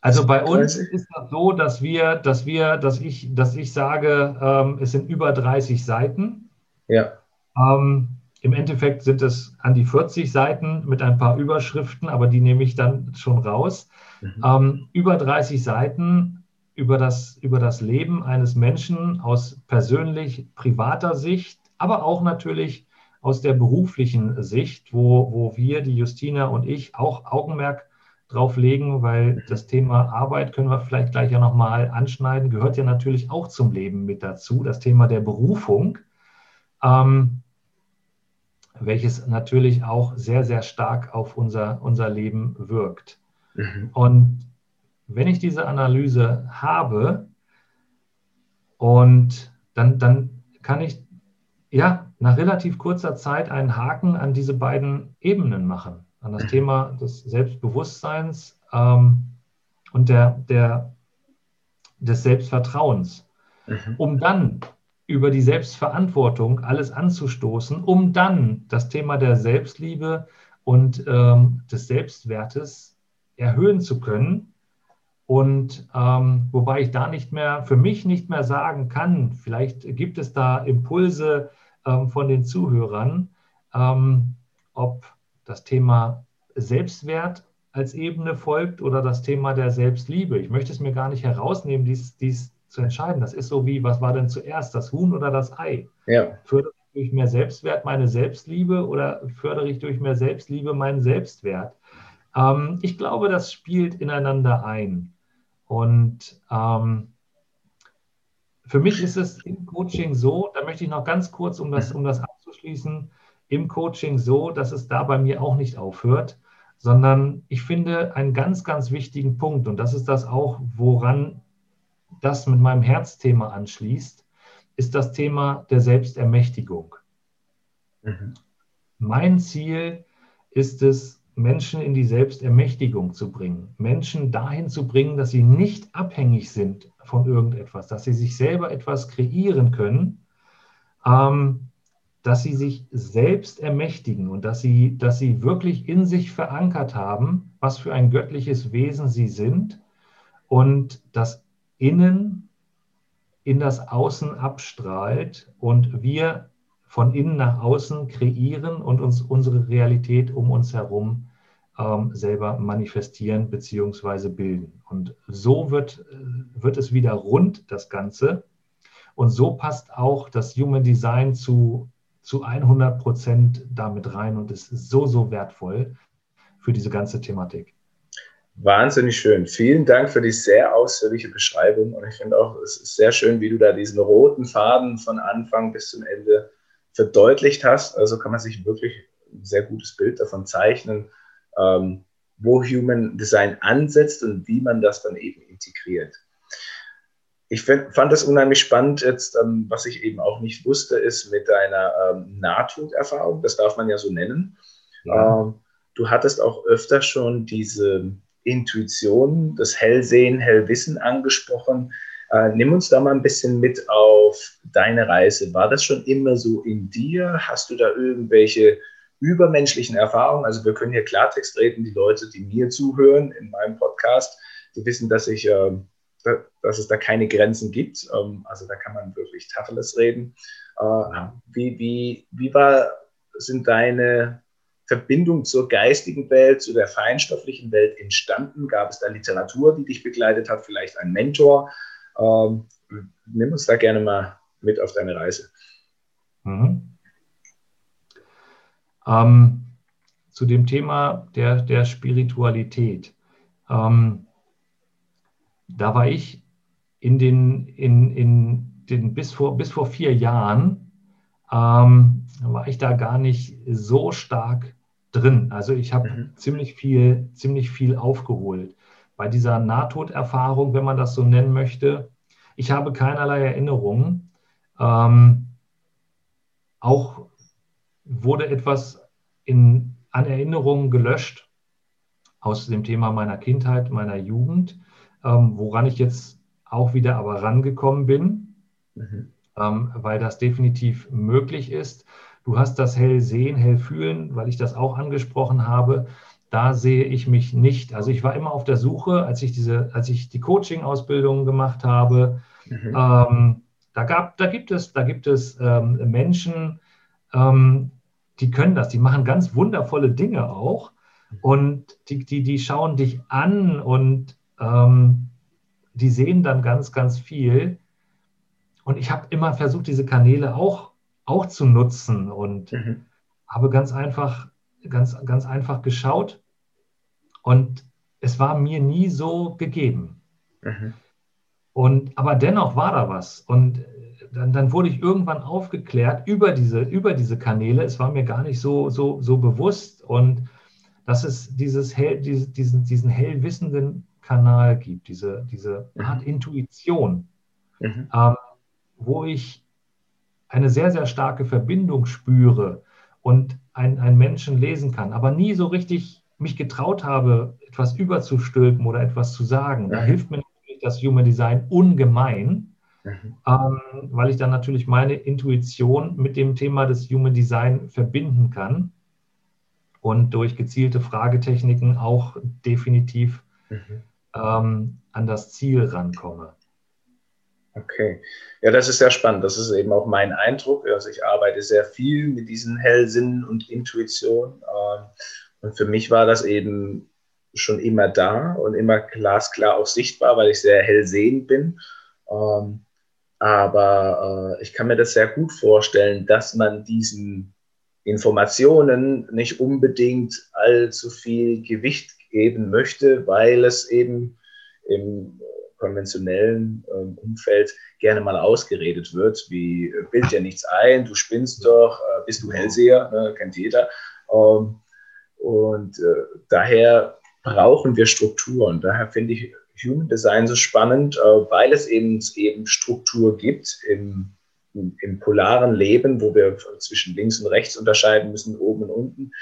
Also bei uns ist das so, dass wir, dass wir, dass ich, dass ich sage, ähm, es sind über 30 Seiten. Ja. Ähm, Im Endeffekt sind es an die 40 Seiten mit ein paar Überschriften, aber die nehme ich dann schon raus. Mhm. Ähm, über 30 Seiten über das, über das Leben eines Menschen aus persönlich privater Sicht, aber auch natürlich aus der beruflichen Sicht, wo, wo wir, die Justina und ich, auch Augenmerk drauf legen, weil das Thema Arbeit können wir vielleicht gleich ja nochmal anschneiden, gehört ja natürlich auch zum Leben mit dazu, das Thema der Berufung, ähm, welches natürlich auch sehr, sehr stark auf unser, unser Leben wirkt. Mhm. Und wenn ich diese Analyse habe und dann, dann kann ich ja nach relativ kurzer Zeit einen Haken an diese beiden Ebenen machen, an das Thema des Selbstbewusstseins ähm, und der, der, des Selbstvertrauens, mhm. um dann über die Selbstverantwortung alles anzustoßen, um dann das Thema der Selbstliebe und ähm, des Selbstwertes erhöhen zu können. Und ähm, wobei ich da nicht mehr, für mich nicht mehr sagen kann, vielleicht gibt es da Impulse, ähm, von den Zuhörern, ähm, ob das Thema Selbstwert als Ebene folgt oder das Thema der Selbstliebe. Ich möchte es mir gar nicht herausnehmen, dies, dies zu entscheiden. Das ist so wie, was war denn zuerst, das Huhn oder das Ei? Ja. Fördere ich durch mehr Selbstwert meine Selbstliebe oder fördere ich durch mehr Selbstliebe meinen Selbstwert? Ähm, ich glaube, das spielt ineinander ein. Und ähm, für mich ist es im Coaching so, da möchte ich noch ganz kurz, um das, um das abzuschließen, im Coaching so, dass es da bei mir auch nicht aufhört, sondern ich finde einen ganz, ganz wichtigen Punkt, und das ist das auch, woran das mit meinem Herzthema anschließt, ist das Thema der Selbstermächtigung. Mhm. Mein Ziel ist es, Menschen in die Selbstermächtigung zu bringen, Menschen dahin zu bringen, dass sie nicht abhängig sind von irgendetwas, dass sie sich selber etwas kreieren können, ähm, dass sie sich selbst ermächtigen und dass sie, dass sie wirklich in sich verankert haben, was für ein göttliches Wesen sie sind und das Innen in das Außen abstrahlt und wir von innen nach außen kreieren und uns unsere Realität um uns herum ähm, selber manifestieren bzw. bilden. Und so wird, äh, wird es wieder rund, das Ganze. Und so passt auch das Human Design zu, zu 100 Prozent damit rein und ist so, so wertvoll für diese ganze Thematik. Wahnsinnig schön. Vielen Dank für die sehr ausführliche Beschreibung. Und ich finde auch, es ist sehr schön, wie du da diesen roten Faden von Anfang bis zum Ende verdeutlicht hast. Also kann man sich wirklich ein sehr gutes Bild davon zeichnen, ähm, wo Human Design ansetzt und wie man das dann eben integriert. Ich find, fand das unheimlich spannend jetzt, ähm, was ich eben auch nicht wusste, ist mit deiner ähm, Nahtoderfahrung, das darf man ja so nennen. Ja. Ähm, du hattest auch öfter schon diese Intuition, das Hellsehen, Hellwissen angesprochen. Äh, nimm uns da mal ein bisschen mit auf deine Reise. War das schon immer so in dir? Hast du da irgendwelche übermenschlichen Erfahrungen? Also wir können hier Klartext reden. Die Leute, die mir zuhören in meinem Podcast, die wissen, dass ich, äh, dass es da keine Grenzen gibt. Ähm, also da kann man wirklich Tacheles reden. Äh, wie, wie, wie war, sind deine Verbindung zur geistigen Welt, zu der feinstofflichen Welt entstanden? Gab es da Literatur, die dich begleitet hat, vielleicht ein Mentor? Ähm, nimm uns da gerne mal mit auf deine Reise. Mhm. Ähm, zu dem Thema der, der Spiritualität. Ähm, da war ich in den, in, in den bis, vor, bis vor vier Jahren, ähm, war ich da gar nicht so stark drin. Also ich habe mhm. ziemlich viel, ziemlich viel aufgeholt. Bei dieser Nahtoderfahrung, wenn man das so nennen möchte, ich habe keinerlei Erinnerungen. Ähm, auch wurde etwas in, an Erinnerungen gelöscht aus dem Thema meiner Kindheit, meiner Jugend, ähm, woran ich jetzt auch wieder aber rangekommen bin, mhm. ähm, weil das definitiv möglich ist. Du hast das hell sehen, hell fühlen, weil ich das auch angesprochen habe. Da sehe ich mich nicht. Also ich war immer auf der Suche, als ich diese, als ich die Coaching-Ausbildung gemacht habe. Mhm. Ähm, da, gab, da gibt es, da gibt es ähm, Menschen, ähm, die können das, die machen ganz wundervolle Dinge auch. Und die, die, die schauen dich an und ähm, die sehen dann ganz, ganz viel. Und ich habe immer versucht, diese Kanäle auch auch zu nutzen und mhm. habe ganz einfach, ganz, ganz einfach geschaut und es war mir nie so gegeben. Mhm. Und, aber dennoch war da was. Und dann, dann, wurde ich irgendwann aufgeklärt über diese, über diese Kanäle. Es war mir gar nicht so, so, so bewusst. Und dass es dieses hell, diese, diesen, diesen hellwissenden Kanal gibt, diese, diese mhm. Art Intuition, mhm. ähm, wo ich eine sehr, sehr starke Verbindung spüre und einen Menschen lesen kann, aber nie so richtig mich getraut habe, etwas überzustülpen oder etwas zu sagen. Da mhm. hilft mir natürlich das Human Design ungemein, mhm. ähm, weil ich dann natürlich meine Intuition mit dem Thema des Human Design verbinden kann und durch gezielte Fragetechniken auch definitiv mhm. ähm, an das Ziel rankomme. Okay. Ja, das ist sehr spannend. Das ist eben auch mein Eindruck. Also ich arbeite sehr viel mit diesen Hellsinnen und Intuition. Ähm, und für mich war das eben schon immer da und immer glasklar auch sichtbar, weil ich sehr hellsehend bin. Ähm, aber äh, ich kann mir das sehr gut vorstellen, dass man diesen Informationen nicht unbedingt allzu viel Gewicht geben möchte, weil es eben im konventionellen ähm, Umfeld gerne mal ausgeredet wird, wie äh, bild dir nichts ein, du spinnst doch, äh, bist du Hellseher, ne, kennt jeder. Ähm, und äh, daher brauchen wir Strukturen. Daher finde ich Human Design so spannend, äh, weil es eben, eben Struktur gibt im, im, im, polaren Leben, wo wir zwischen links und rechts unterscheiden müssen, oben und unten,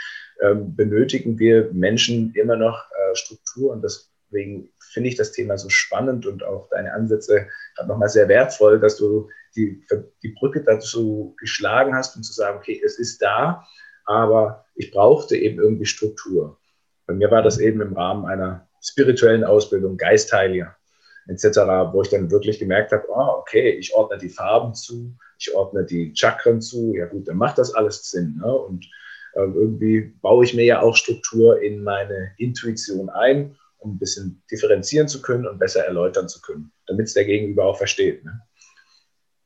ähm, benötigen wir Menschen immer noch äh, Struktur und deswegen finde ich das Thema so spannend und auch deine Ansätze nochmal sehr wertvoll, dass du die, die Brücke dazu geschlagen hast und zu sagen, okay, es ist da, aber ich brauchte eben irgendwie Struktur. Bei mir war das eben im Rahmen einer spirituellen Ausbildung, Geistheiliger etc., wo ich dann wirklich gemerkt habe, oh, okay, ich ordne die Farben zu, ich ordne die Chakren zu, ja gut, dann macht das alles Sinn. Ne? Und äh, irgendwie baue ich mir ja auch Struktur in meine Intuition ein um ein bisschen differenzieren zu können und besser erläutern zu können, damit es der Gegenüber auch versteht. Ne?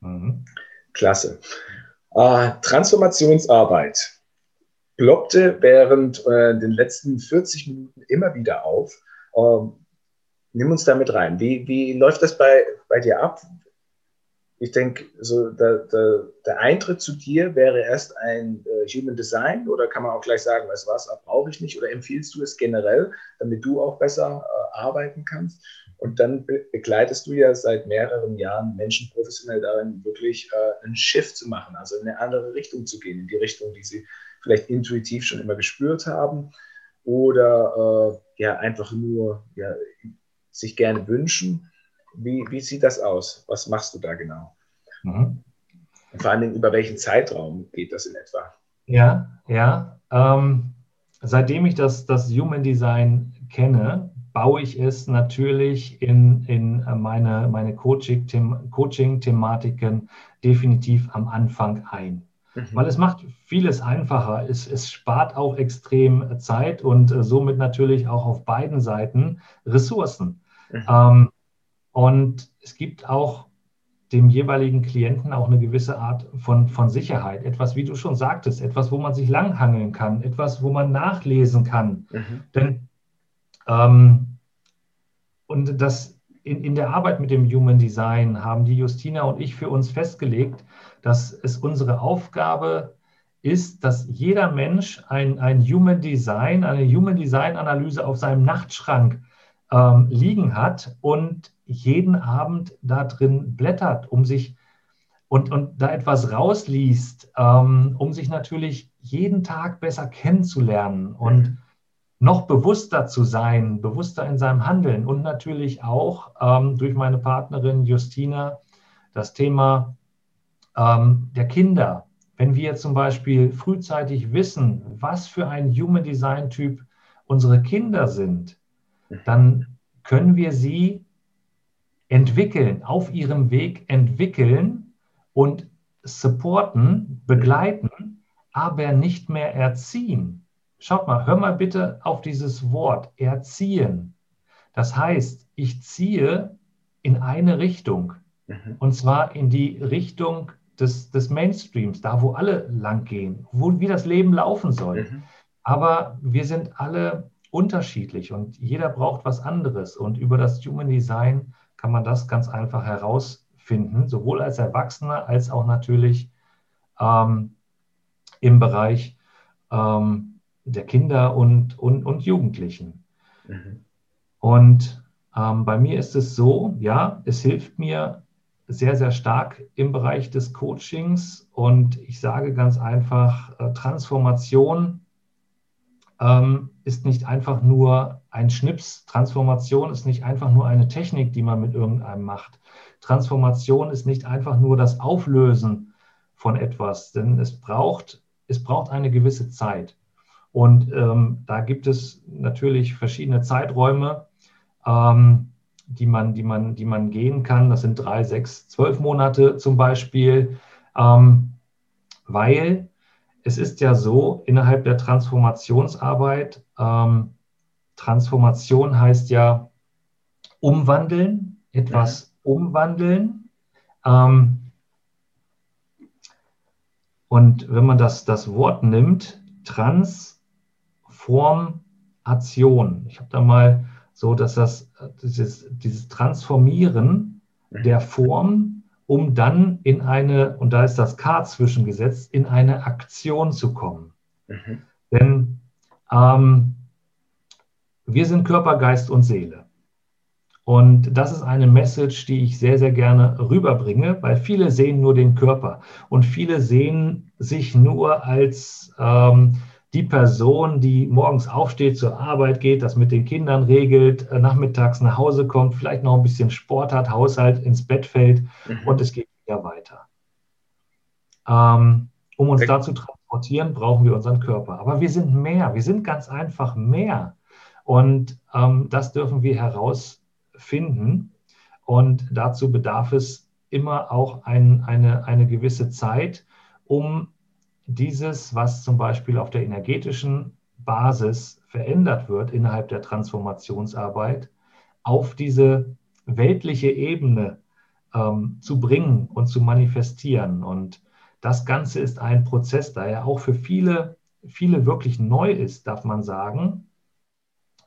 Mhm. Klasse. Äh, Transformationsarbeit ploppte während äh, den letzten 40 Minuten immer wieder auf. Ähm, nimm uns da mit rein. Wie, wie läuft das bei, bei dir ab? Ich denke, so der, der, der, Eintritt zu dir wäre erst ein äh, Human Design oder kann man auch gleich sagen, weißt du was, brauche ich nicht oder empfiehlst du es generell, damit du auch besser äh, arbeiten kannst? Und dann be begleitest du ja seit mehreren Jahren Menschen professionell darin, wirklich äh, einen Shift zu machen, also in eine andere Richtung zu gehen, in die Richtung, die sie vielleicht intuitiv schon immer gespürt haben oder äh, ja einfach nur ja, sich gerne wünschen. Wie, wie sieht das aus? Was machst du da genau? Mhm. Und vor allen Dingen, über welchen Zeitraum geht das in etwa? Ja, ja. Ähm, seitdem ich das, das Human Design kenne, baue ich es natürlich in, in meine, meine Coaching-Thematiken definitiv am Anfang ein. Mhm. Weil es macht vieles einfacher. Es, es spart auch extrem Zeit und äh, somit natürlich auch auf beiden Seiten Ressourcen. Mhm. Ähm, und es gibt auch dem jeweiligen Klienten auch eine gewisse Art von, von Sicherheit. Etwas, wie du schon sagtest, etwas, wo man sich langhangeln kann, etwas, wo man nachlesen kann. Mhm. Denn ähm, und das in, in der Arbeit mit dem Human Design haben die Justina und ich für uns festgelegt, dass es unsere Aufgabe ist, dass jeder Mensch ein, ein Human Design, eine Human Design Analyse auf seinem Nachtschrank ähm, liegen hat und jeden Abend da drin blättert, um sich und, und da etwas rausliest, ähm, um sich natürlich jeden Tag besser kennenzulernen. Und noch bewusster zu sein, bewusster in seinem Handeln und natürlich auch ähm, durch meine Partnerin Justina das Thema ähm, der Kinder. Wenn wir zum Beispiel frühzeitig wissen, was für ein Human Design Typ unsere Kinder sind, dann können wir sie entwickeln, auf ihrem Weg entwickeln und supporten, begleiten, aber nicht mehr erziehen. Schaut mal, hör mal bitte auf dieses Wort erziehen. Das heißt, ich ziehe in eine Richtung. Mhm. Und zwar in die Richtung des, des Mainstreams, da wo alle lang gehen, wo, wie das Leben laufen soll. Mhm. Aber wir sind alle unterschiedlich und jeder braucht was anderes. Und über das Human Design kann man das ganz einfach herausfinden, sowohl als Erwachsener als auch natürlich ähm, im Bereich ähm, der Kinder und, und, und Jugendlichen. Mhm. Und ähm, bei mir ist es so, ja, es hilft mir sehr, sehr stark im Bereich des Coachings und ich sage ganz einfach, äh, Transformation ähm, ist nicht einfach nur ein Schnips. Transformation ist nicht einfach nur eine Technik, die man mit irgendeinem macht. Transformation ist nicht einfach nur das Auflösen von etwas, denn es braucht, es braucht eine gewisse Zeit. Und ähm, da gibt es natürlich verschiedene Zeiträume. Ähm, die man, die man, die man gehen kann. Das sind drei, sechs, zwölf Monate zum Beispiel, ähm, weil es ist ja so innerhalb der Transformationsarbeit, ähm, Transformation heißt ja umwandeln, etwas ja. umwandeln. Ähm, und wenn man das, das Wort nimmt, Transformation, ich habe da mal so dass das dieses, dieses Transformieren mhm. der Form, um dann in eine, und da ist das K zwischengesetzt, in eine Aktion zu kommen. Mhm. Denn ähm, wir sind Körper, Geist und Seele. Und das ist eine Message, die ich sehr, sehr gerne rüberbringe, weil viele sehen nur den Körper und viele sehen sich nur als ähm, die Person, die morgens aufsteht, zur Arbeit geht, das mit den Kindern regelt, äh, nachmittags nach Hause kommt, vielleicht noch ein bisschen Sport hat, Haushalt ins Bett fällt mhm. und es geht wieder weiter. Ähm, um uns da zu transportieren, brauchen wir unseren Körper. Aber wir sind mehr, wir sind ganz einfach mehr. Und ähm, das dürfen wir herausfinden. Und dazu bedarf es immer auch ein, eine, eine gewisse Zeit, um dieses, was zum Beispiel auf der energetischen Basis verändert wird innerhalb der Transformationsarbeit, auf diese weltliche Ebene ähm, zu bringen und zu manifestieren. Und das Ganze ist ein Prozess, der ja auch für viele, viele wirklich neu ist, darf man sagen.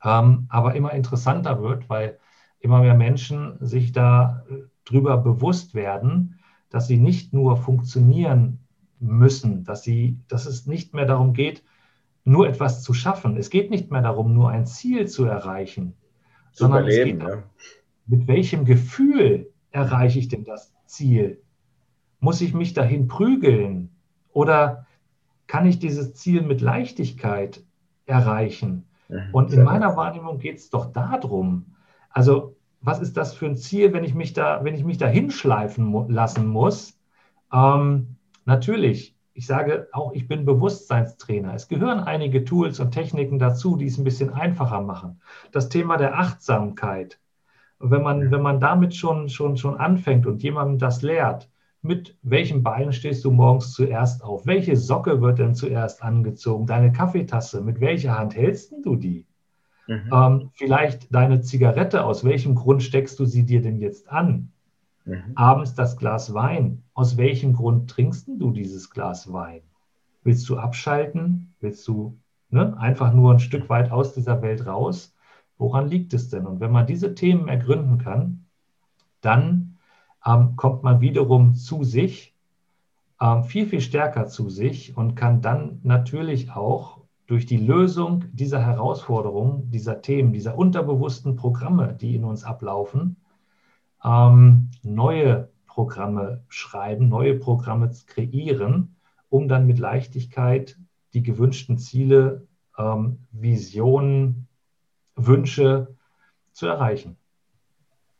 ähm, aber immer interessanter wird, weil immer mehr Menschen sich da drüber bewusst werden, dass sie nicht nur funktionieren müssen, dass, sie, dass es nicht mehr darum geht, nur etwas zu schaffen. Es geht nicht mehr darum, nur ein Ziel zu erreichen, zu sondern es geht ja. mit welchem Gefühl erreiche ich denn das Ziel? Muss ich mich dahin prügeln oder kann ich dieses Ziel mit Leichtigkeit erreichen? Mhm, Und in meiner Wahrnehmung geht es doch darum, also was ist das für ein Ziel, wenn ich mich da, wenn ich mich da hinschleifen lassen muss? Ähm, natürlich, ich sage auch, ich bin Bewusstseinstrainer. Es gehören einige Tools und Techniken dazu, die es ein bisschen einfacher machen. Das Thema der Achtsamkeit. Wenn man, wenn man damit schon, schon, schon anfängt und jemandem das lehrt, mit welchem Bein stehst du morgens zuerst auf? Welche Socke wird denn zuerst angezogen? Deine Kaffeetasse, mit welcher Hand hältst du die? Mhm. Ähm, vielleicht deine Zigarette, aus welchem Grund steckst du sie dir denn jetzt an? Mhm. Abends das Glas Wein, aus welchem Grund trinkst du dieses Glas Wein? Willst du abschalten? Willst du ne, einfach nur ein Stück weit aus dieser Welt raus? Woran liegt es denn? Und wenn man diese Themen ergründen kann, dann ähm, kommt man wiederum zu sich, ähm, viel, viel stärker zu sich und kann dann natürlich auch durch die Lösung dieser Herausforderungen, dieser Themen, dieser unterbewussten Programme, die in uns ablaufen, ähm, neue Programme schreiben, neue Programme kreieren, um dann mit Leichtigkeit die gewünschten Ziele, ähm, Visionen, Wünsche zu erreichen.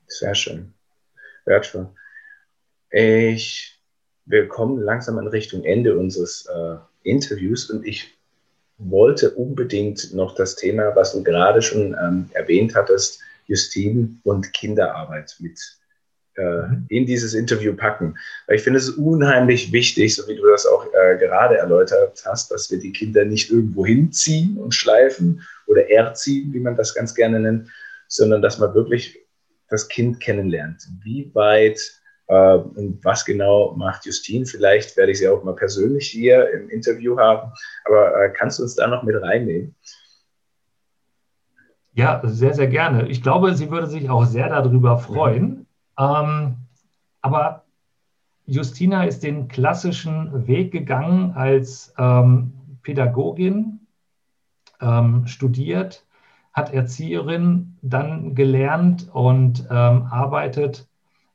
Sehr schön. Wertvoll. Ich, wir kommen langsam in Richtung Ende unseres äh, Interviews und ich wollte unbedingt noch das Thema, was du gerade schon ähm, erwähnt hattest, Justine und Kinderarbeit mit. In dieses Interview packen. Weil ich finde es unheimlich wichtig, so wie du das auch äh, gerade erläutert hast, dass wir die Kinder nicht irgendwo hinziehen und schleifen oder erziehen, wie man das ganz gerne nennt, sondern dass man wirklich das Kind kennenlernt. Wie weit äh, und was genau macht Justine? Vielleicht werde ich sie auch mal persönlich hier im Interview haben. Aber äh, kannst du uns da noch mit reinnehmen? Ja, sehr, sehr gerne. Ich glaube, sie würde sich auch sehr darüber freuen. Ähm, aber Justina ist den klassischen Weg gegangen als ähm, Pädagogin, ähm, studiert, hat Erzieherin dann gelernt und ähm, arbeitet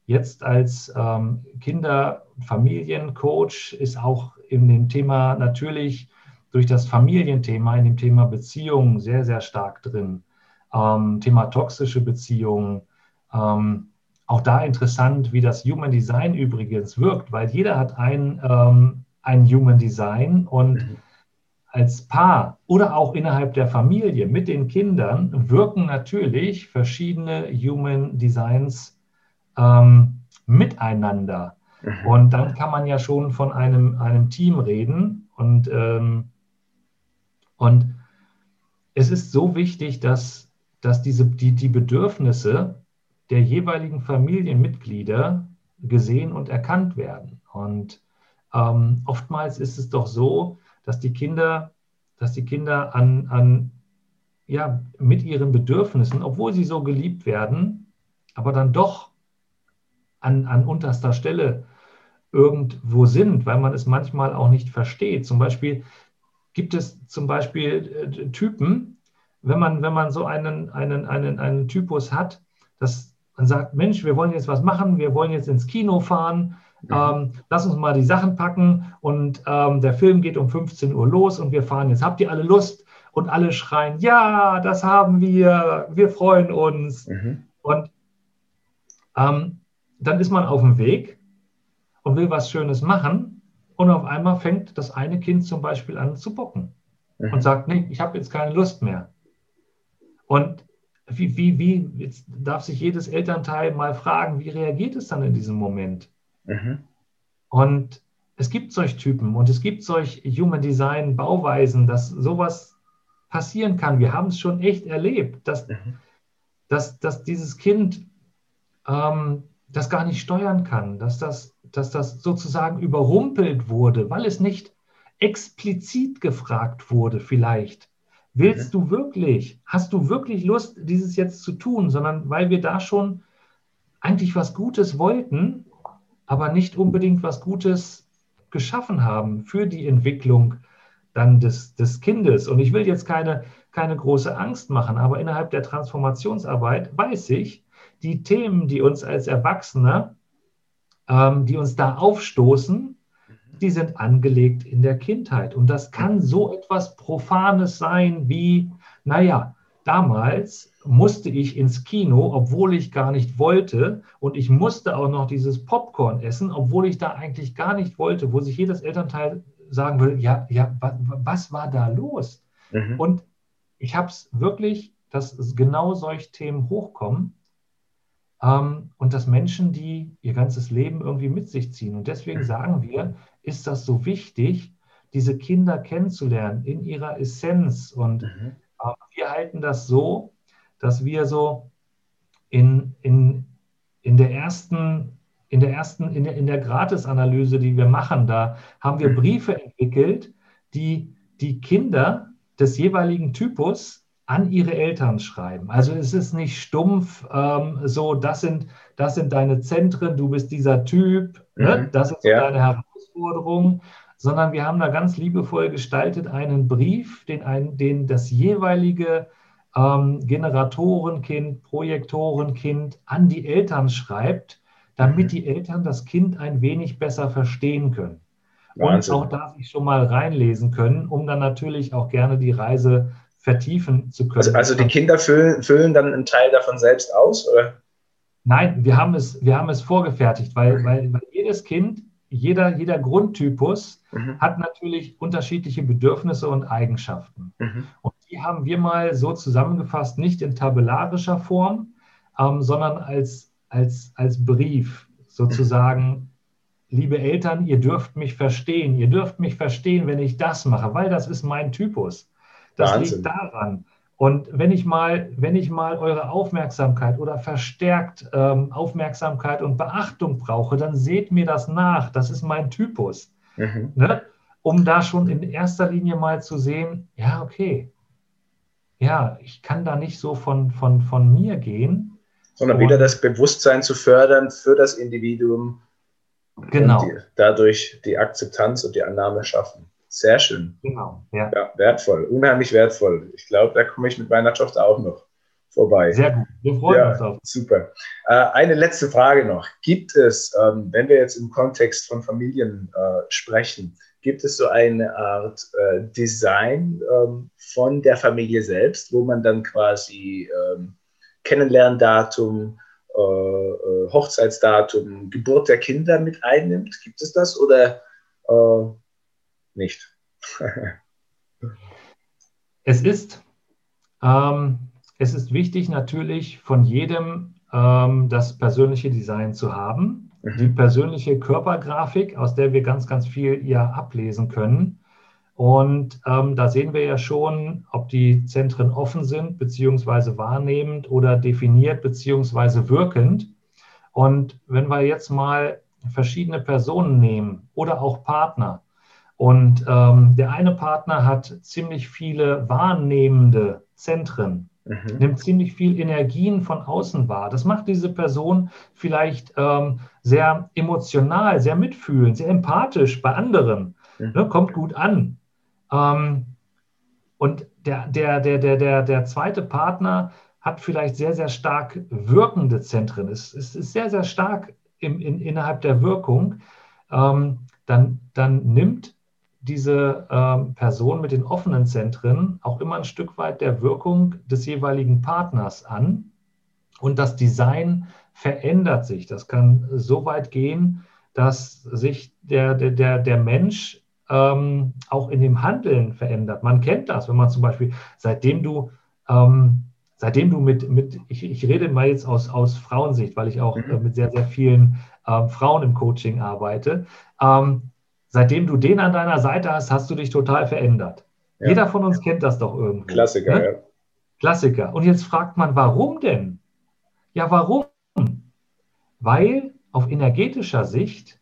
jetzt als ähm, Kinder- Familiencoach, ist auch in dem Thema natürlich durch das Familienthema, in dem Thema Beziehungen sehr, sehr stark drin. Ähm, Thema toxische Beziehungen. Ähm, auch da interessant, wie das Human Design übrigens wirkt, weil jeder hat ein, ähm, ein Human Design und mhm. als Paar oder auch innerhalb der Familie mit den Kindern wirken natürlich verschiedene Human Designs ähm, miteinander. Mhm. Und dann kann man ja schon von einem, einem Team reden. Und, ähm, und es ist so wichtig, dass, dass diese, die, die Bedürfnisse der jeweiligen Familienmitglieder gesehen und erkannt werden. Und ähm, oftmals ist es doch so, dass die Kinder, dass die Kinder an, an, ja, mit ihren Bedürfnissen, obwohl sie so geliebt werden, aber dann doch an, an unterster Stelle irgendwo sind, weil man es manchmal auch nicht versteht. Zum Beispiel gibt es zum Beispiel äh, Typen, wenn man, wenn man so einen, einen, einen, einen Typus hat, dass man sagt, Mensch, wir wollen jetzt was machen, wir wollen jetzt ins Kino fahren, ähm, lass uns mal die Sachen packen und ähm, der Film geht um 15 Uhr los und wir fahren jetzt. Habt ihr alle Lust? Und alle schreien, ja, das haben wir, wir freuen uns. Mhm. Und ähm, dann ist man auf dem Weg und will was Schönes machen und auf einmal fängt das eine Kind zum Beispiel an zu bocken mhm. und sagt, nee, ich habe jetzt keine Lust mehr. Und wie, wie, wie, jetzt darf sich jedes Elternteil mal fragen, wie reagiert es dann in diesem Moment? Mhm. Und es gibt solch Typen und es gibt solch Human Design Bauweisen, dass sowas passieren kann. Wir haben es schon echt erlebt, dass, mhm. dass, dass dieses Kind ähm, das gar nicht steuern kann, dass das, dass das sozusagen überrumpelt wurde, weil es nicht explizit gefragt wurde vielleicht, Willst mhm. du wirklich, hast du wirklich Lust, dieses jetzt zu tun, sondern weil wir da schon eigentlich was Gutes wollten, aber nicht unbedingt was Gutes geschaffen haben für die Entwicklung dann des, des Kindes. Und ich will jetzt keine, keine große Angst machen, aber innerhalb der Transformationsarbeit weiß ich, die Themen, die uns als Erwachsene, ähm, die uns da aufstoßen. Die sind angelegt in der Kindheit. Und das kann so etwas Profanes sein wie, naja, damals musste ich ins Kino, obwohl ich gar nicht wollte. Und ich musste auch noch dieses Popcorn essen, obwohl ich da eigentlich gar nicht wollte, wo sich jedes Elternteil sagen würde, ja, ja, was war da los? Mhm. Und ich habe es wirklich, dass genau solche Themen hochkommen ähm, und dass Menschen, die ihr ganzes Leben irgendwie mit sich ziehen. Und deswegen mhm. sagen wir, ist das so wichtig, diese Kinder kennenzulernen in ihrer Essenz. Und mhm. äh, wir halten das so, dass wir so in, in, in der ersten in der ersten, in der, in der Gratis-Analyse, die wir machen, da haben wir mhm. Briefe entwickelt, die die Kinder des jeweiligen Typus an ihre Eltern schreiben. Also es ist nicht stumpf, ähm, so, das sind, das sind deine Zentren, du bist dieser Typ, ne? mhm. ne? das ist ja. deine Herausforderung, sondern wir haben da ganz liebevoll gestaltet einen Brief, den, ein, den das jeweilige ähm, Generatorenkind, Projektorenkind an die Eltern schreibt, damit mhm. die Eltern das Kind ein wenig besser verstehen können. Wahnsinn. Und auch da sich schon mal reinlesen können, um dann natürlich auch gerne die Reise vertiefen zu können. Also, also die Kinder füllen, füllen dann einen Teil davon selbst aus, oder? Nein, wir haben es, wir haben es vorgefertigt, weil, weil, weil jedes Kind, jeder, jeder Grundtypus mhm. hat natürlich unterschiedliche Bedürfnisse und Eigenschaften. Mhm. Und die haben wir mal so zusammengefasst, nicht in tabellarischer Form, ähm, sondern als, als, als Brief sozusagen. Liebe Eltern, ihr dürft mich verstehen. Ihr dürft mich verstehen, wenn ich das mache, weil das ist mein Typus. Das Wahnsinn. liegt daran. Und wenn ich mal, wenn ich mal eure Aufmerksamkeit oder verstärkt ähm, Aufmerksamkeit und Beachtung brauche, dann seht mir das nach. Das ist mein Typus. Mhm. Ne? Um da schon in erster Linie mal zu sehen, ja, okay, ja, ich kann da nicht so von, von, von mir gehen. Sondern wieder das Bewusstsein zu fördern für das Individuum. Genau. Und die, dadurch die Akzeptanz und die Annahme schaffen. Sehr schön. Genau, ja. ja wertvoll, unheimlich wertvoll. Ich glaube, da komme ich mit meiner Tochter auch noch vorbei. Sehr gut, wir freuen ja, uns auf. Super. Äh, eine letzte Frage noch. Gibt es, ähm, wenn wir jetzt im Kontext von Familien äh, sprechen, gibt es so eine Art äh, Design ähm, von der Familie selbst, wo man dann quasi ähm, Kennenlerndatum, Hochzeitsdatum, Geburt der Kinder mit einnimmt? Gibt es das oder nicht? es, ist, ähm, es ist wichtig natürlich von jedem ähm, das persönliche Design zu haben die mhm. persönliche Körpergrafik, aus der wir ganz, ganz viel ja ablesen können. Und ähm, da sehen wir ja schon, ob die Zentren offen sind, beziehungsweise wahrnehmend oder definiert, beziehungsweise wirkend. Und wenn wir jetzt mal verschiedene Personen nehmen oder auch Partner, und ähm, der eine Partner hat ziemlich viele wahrnehmende Zentren, mhm. nimmt ziemlich viel Energien von außen wahr. Das macht diese Person vielleicht ähm, sehr emotional, sehr mitfühlend, sehr empathisch bei anderen, mhm. ne, kommt gut an. Ähm, und der, der, der, der, der, der zweite Partner hat vielleicht sehr, sehr stark wirkende Zentren, es, es ist sehr, sehr stark im, in, innerhalb der Wirkung. Ähm, dann, dann nimmt diese ähm, Person mit den offenen Zentren auch immer ein Stück weit der Wirkung des jeweiligen Partners an. Und das Design verändert sich. Das kann so weit gehen, dass sich der, der, der Mensch ähm, auch in dem Handeln verändert. Man kennt das, wenn man zum Beispiel, seitdem du, ähm, seitdem du mit, mit ich, ich rede mal jetzt aus, aus Frauensicht, weil ich auch mhm. äh, mit sehr, sehr vielen äh, Frauen im Coaching arbeite. Seitdem du den an deiner Seite hast, hast du dich total verändert. Ja. Jeder von uns kennt das doch irgendwo. Klassiker, ne? ja. Klassiker. Und jetzt fragt man, warum denn? Ja, warum? Weil auf energetischer Sicht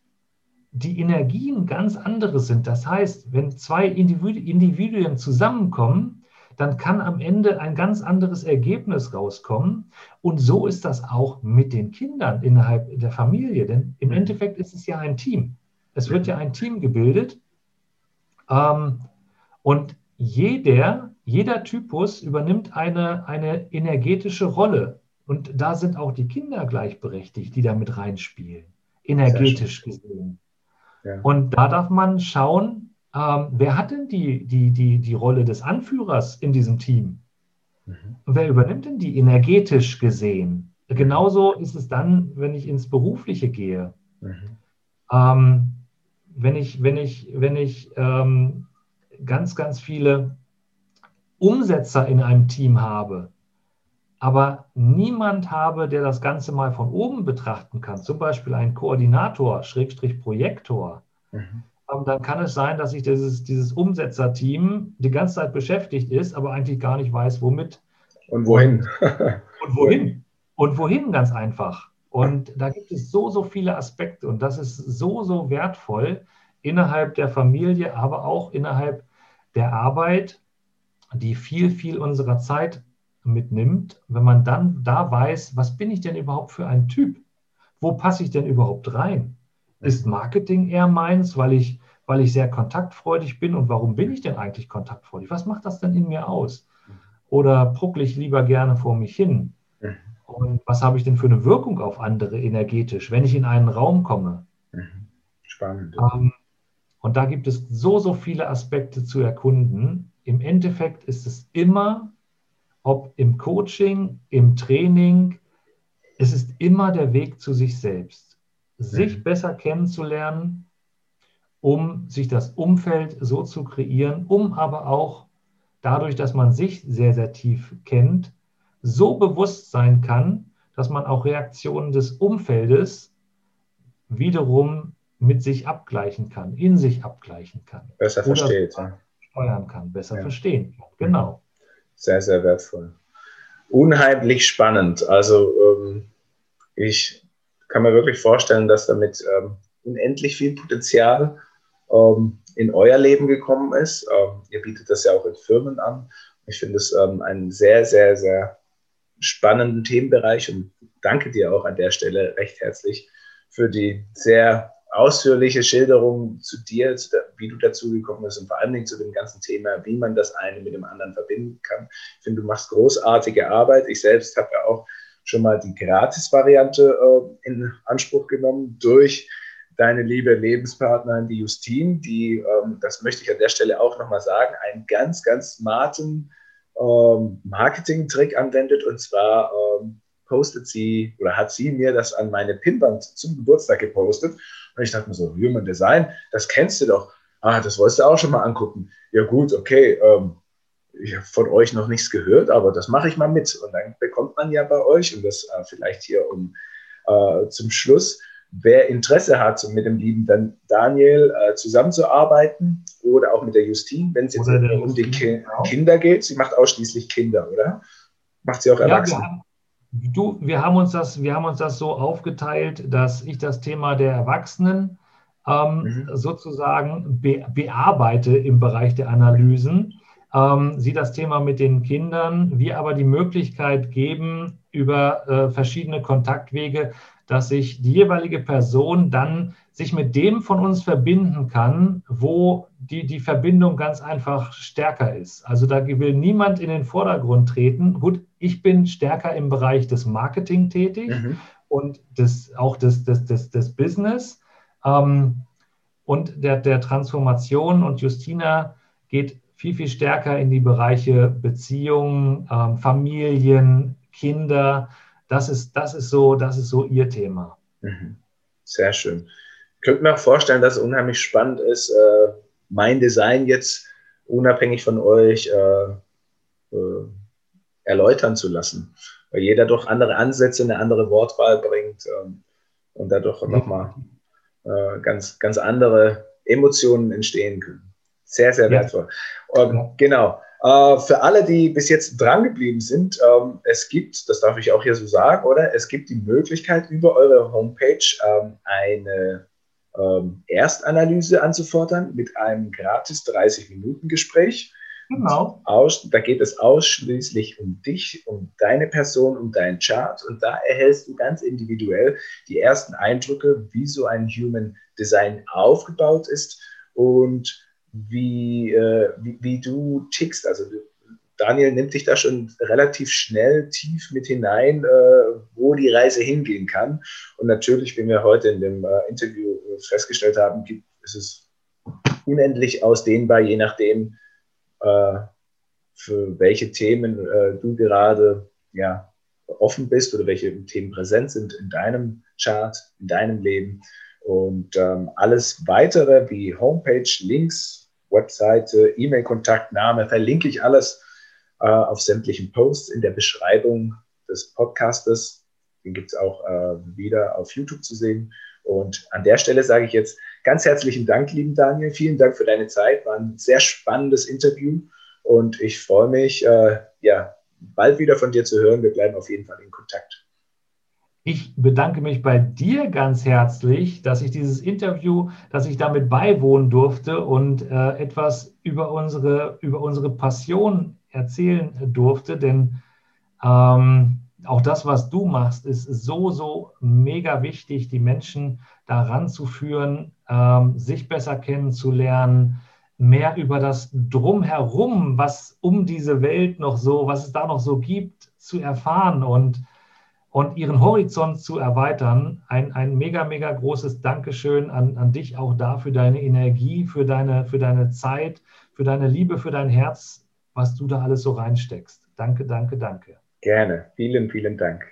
die Energien ganz andere sind. Das heißt, wenn zwei Individuen zusammenkommen, dann kann am Ende ein ganz anderes Ergebnis rauskommen. Und so ist das auch mit den Kindern innerhalb der Familie. Denn im mhm. Endeffekt ist es ja ein Team. Es wird ja ein Team gebildet. Ähm, und jeder, jeder Typus übernimmt eine, eine energetische Rolle. Und da sind auch die Kinder gleichberechtigt, die da mit reinspielen, energetisch gesehen. Ja. Und da darf man schauen, ähm, wer hat denn die, die, die, die Rolle des Anführers in diesem Team? Mhm. Wer übernimmt denn die energetisch gesehen? Genauso ist es dann, wenn ich ins Berufliche gehe. Mhm. Ähm, wenn ich, wenn ich, wenn ich ähm, ganz, ganz viele Umsetzer in einem Team habe, aber niemand habe, der das Ganze mal von oben betrachten kann, zum Beispiel ein Koordinator, Schrägstrich Projektor, mhm. dann kann es sein, dass sich dieses, dieses Umsetzerteam die ganze Zeit beschäftigt ist, aber eigentlich gar nicht weiß, womit. Und wohin. und wohin. Und wohin ganz einfach. Und da gibt es so, so viele Aspekte und das ist so, so wertvoll innerhalb der Familie, aber auch innerhalb der Arbeit, die viel, viel unserer Zeit mitnimmt, wenn man dann da weiß, was bin ich denn überhaupt für ein Typ? Wo passe ich denn überhaupt rein? Ist Marketing eher meins, weil ich, weil ich sehr kontaktfreudig bin? Und warum bin ich denn eigentlich kontaktfreudig? Was macht das denn in mir aus? Oder pruckle ich lieber gerne vor mich hin? Und was habe ich denn für eine Wirkung auf andere energetisch, wenn ich in einen Raum komme? Spannend. Ähm, und da gibt es so, so viele Aspekte zu erkunden. Im Endeffekt ist es immer ob im Coaching, im Training, es ist immer der Weg zu sich selbst, sich mhm. besser kennenzulernen, um sich das Umfeld so zu kreieren, um aber auch dadurch, dass man sich sehr, sehr tief kennt, so bewusst sein kann, dass man auch Reaktionen des Umfeldes wiederum mit sich abgleichen kann, in sich abgleichen kann. Besser versteht. Ja. Steuern kann, besser ja. verstehen. Genau sehr, sehr wertvoll. Unheimlich spannend. Also ähm, ich kann mir wirklich vorstellen, dass damit ähm, unendlich viel Potenzial ähm, in euer Leben gekommen ist. Ihr bietet das ja auch in Firmen an. Ich finde es einen sehr, sehr, sehr spannenden Themenbereich und danke dir auch an der Stelle recht herzlich für die sehr ausführliche Schilderung zu dir, zu der, wie du dazu gekommen bist und vor allen Dingen zu dem ganzen Thema, wie man das eine mit dem anderen verbinden kann. Ich finde, du machst großartige Arbeit. Ich selbst habe ja auch schon mal die Gratis-Variante äh, in Anspruch genommen durch deine liebe Lebenspartnerin, die Justine, die, ähm, das möchte ich an der Stelle auch nochmal sagen, einen ganz, ganz smarten ähm, Marketing-Trick anwendet und zwar ähm, postet sie oder hat sie mir das an meine Pinwand zum Geburtstag gepostet. Und ich dachte mir so, Human Design, das kennst du doch. Ah, das wolltest du auch schon mal angucken. Ja gut, okay, ähm, ich habe von euch noch nichts gehört, aber das mache ich mal mit. Und dann bekommt man ja bei euch, und das äh, vielleicht hier um äh, zum Schluss, wer Interesse hat, mit dem lieben Dan Daniel äh, zusammenzuarbeiten oder auch mit der Justine, wenn es jetzt um die Ki genau. Kinder geht. Sie macht ausschließlich Kinder, oder? Macht sie auch Erwachsene? Ja, Du, wir haben uns das, wir haben uns das so aufgeteilt, dass ich das Thema der Erwachsenen ähm, mhm. sozusagen be bearbeite im Bereich der Analysen. Ähm, sie das Thema mit den Kindern, wir aber die Möglichkeit geben, über äh, verschiedene Kontaktwege, dass sich die jeweilige Person dann sich mit dem von uns verbinden kann, wo die, die Verbindung ganz einfach stärker ist. Also da will niemand in den Vordergrund treten. Gut, ich bin stärker im Bereich des Marketing tätig mhm. und des, auch des, des, des, des Business ähm, und der, der Transformation. Und Justina geht viel, viel stärker in die Bereiche Beziehungen, ähm, Familien, Kinder. Das ist, das, ist so, das ist so ihr Thema. Mhm. Sehr schön. Ich könnte mir auch vorstellen, dass es unheimlich spannend ist, äh, mein Design jetzt unabhängig von euch äh, äh, erläutern zu lassen. Weil jeder doch andere Ansätze, eine andere Wortwahl bringt ähm, und dadurch mhm. nochmal äh, ganz, ganz andere Emotionen entstehen können. Sehr, sehr wertvoll. Ja. Ähm, genau. Äh, für alle, die bis jetzt drangeblieben sind, ähm, es gibt, das darf ich auch hier so sagen, oder? Es gibt die Möglichkeit, über eure Homepage ähm, eine ähm, Erstanalyse anzufordern mit einem gratis 30-Minuten-Gespräch Genau. Aus, da geht es ausschließlich um dich, um deine Person, um deinen Chart. Und da erhältst du ganz individuell die ersten Eindrücke, wie so ein Human Design aufgebaut ist und wie, äh, wie, wie, du tickst. Also Daniel nimmt dich da schon relativ schnell tief mit hinein, äh, wo die Reise hingehen kann. Und natürlich, wie wir heute in dem äh, Interview festgestellt haben, gibt, ist es unendlich ausdehnbar, je nachdem, äh, für welche Themen äh, du gerade ja, offen bist oder welche Themen präsent sind in deinem Chart, in deinem Leben. Und ähm, alles weitere wie Homepage, Links, Webseite, E-Mail-Kontaktname, verlinke ich alles äh, auf sämtlichen Posts in der Beschreibung des Podcastes. Den gibt es auch äh, wieder auf YouTube zu sehen. Und an der Stelle sage ich jetzt ganz herzlichen Dank, lieben Daniel. Vielen Dank für deine Zeit. War ein sehr spannendes Interview und ich freue mich, äh, ja, bald wieder von dir zu hören. Wir bleiben auf jeden Fall in Kontakt. Ich bedanke mich bei dir ganz herzlich, dass ich dieses Interview, dass ich damit beiwohnen durfte und äh, etwas über unsere, über unsere Passion erzählen durfte. Denn ähm, auch das, was du machst, ist so, so mega wichtig, die Menschen daran zu führen, ähm, sich besser kennenzulernen, mehr über das Drumherum, was um diese Welt noch so, was es da noch so gibt, zu erfahren und, und ihren Horizont zu erweitern. Ein, ein mega, mega großes Dankeschön an, an dich auch da für deine Energie, für deine, für deine Zeit, für deine Liebe, für dein Herz, was du da alles so reinsteckst. Danke, danke, danke. Gerne. Vielen, vielen Dank.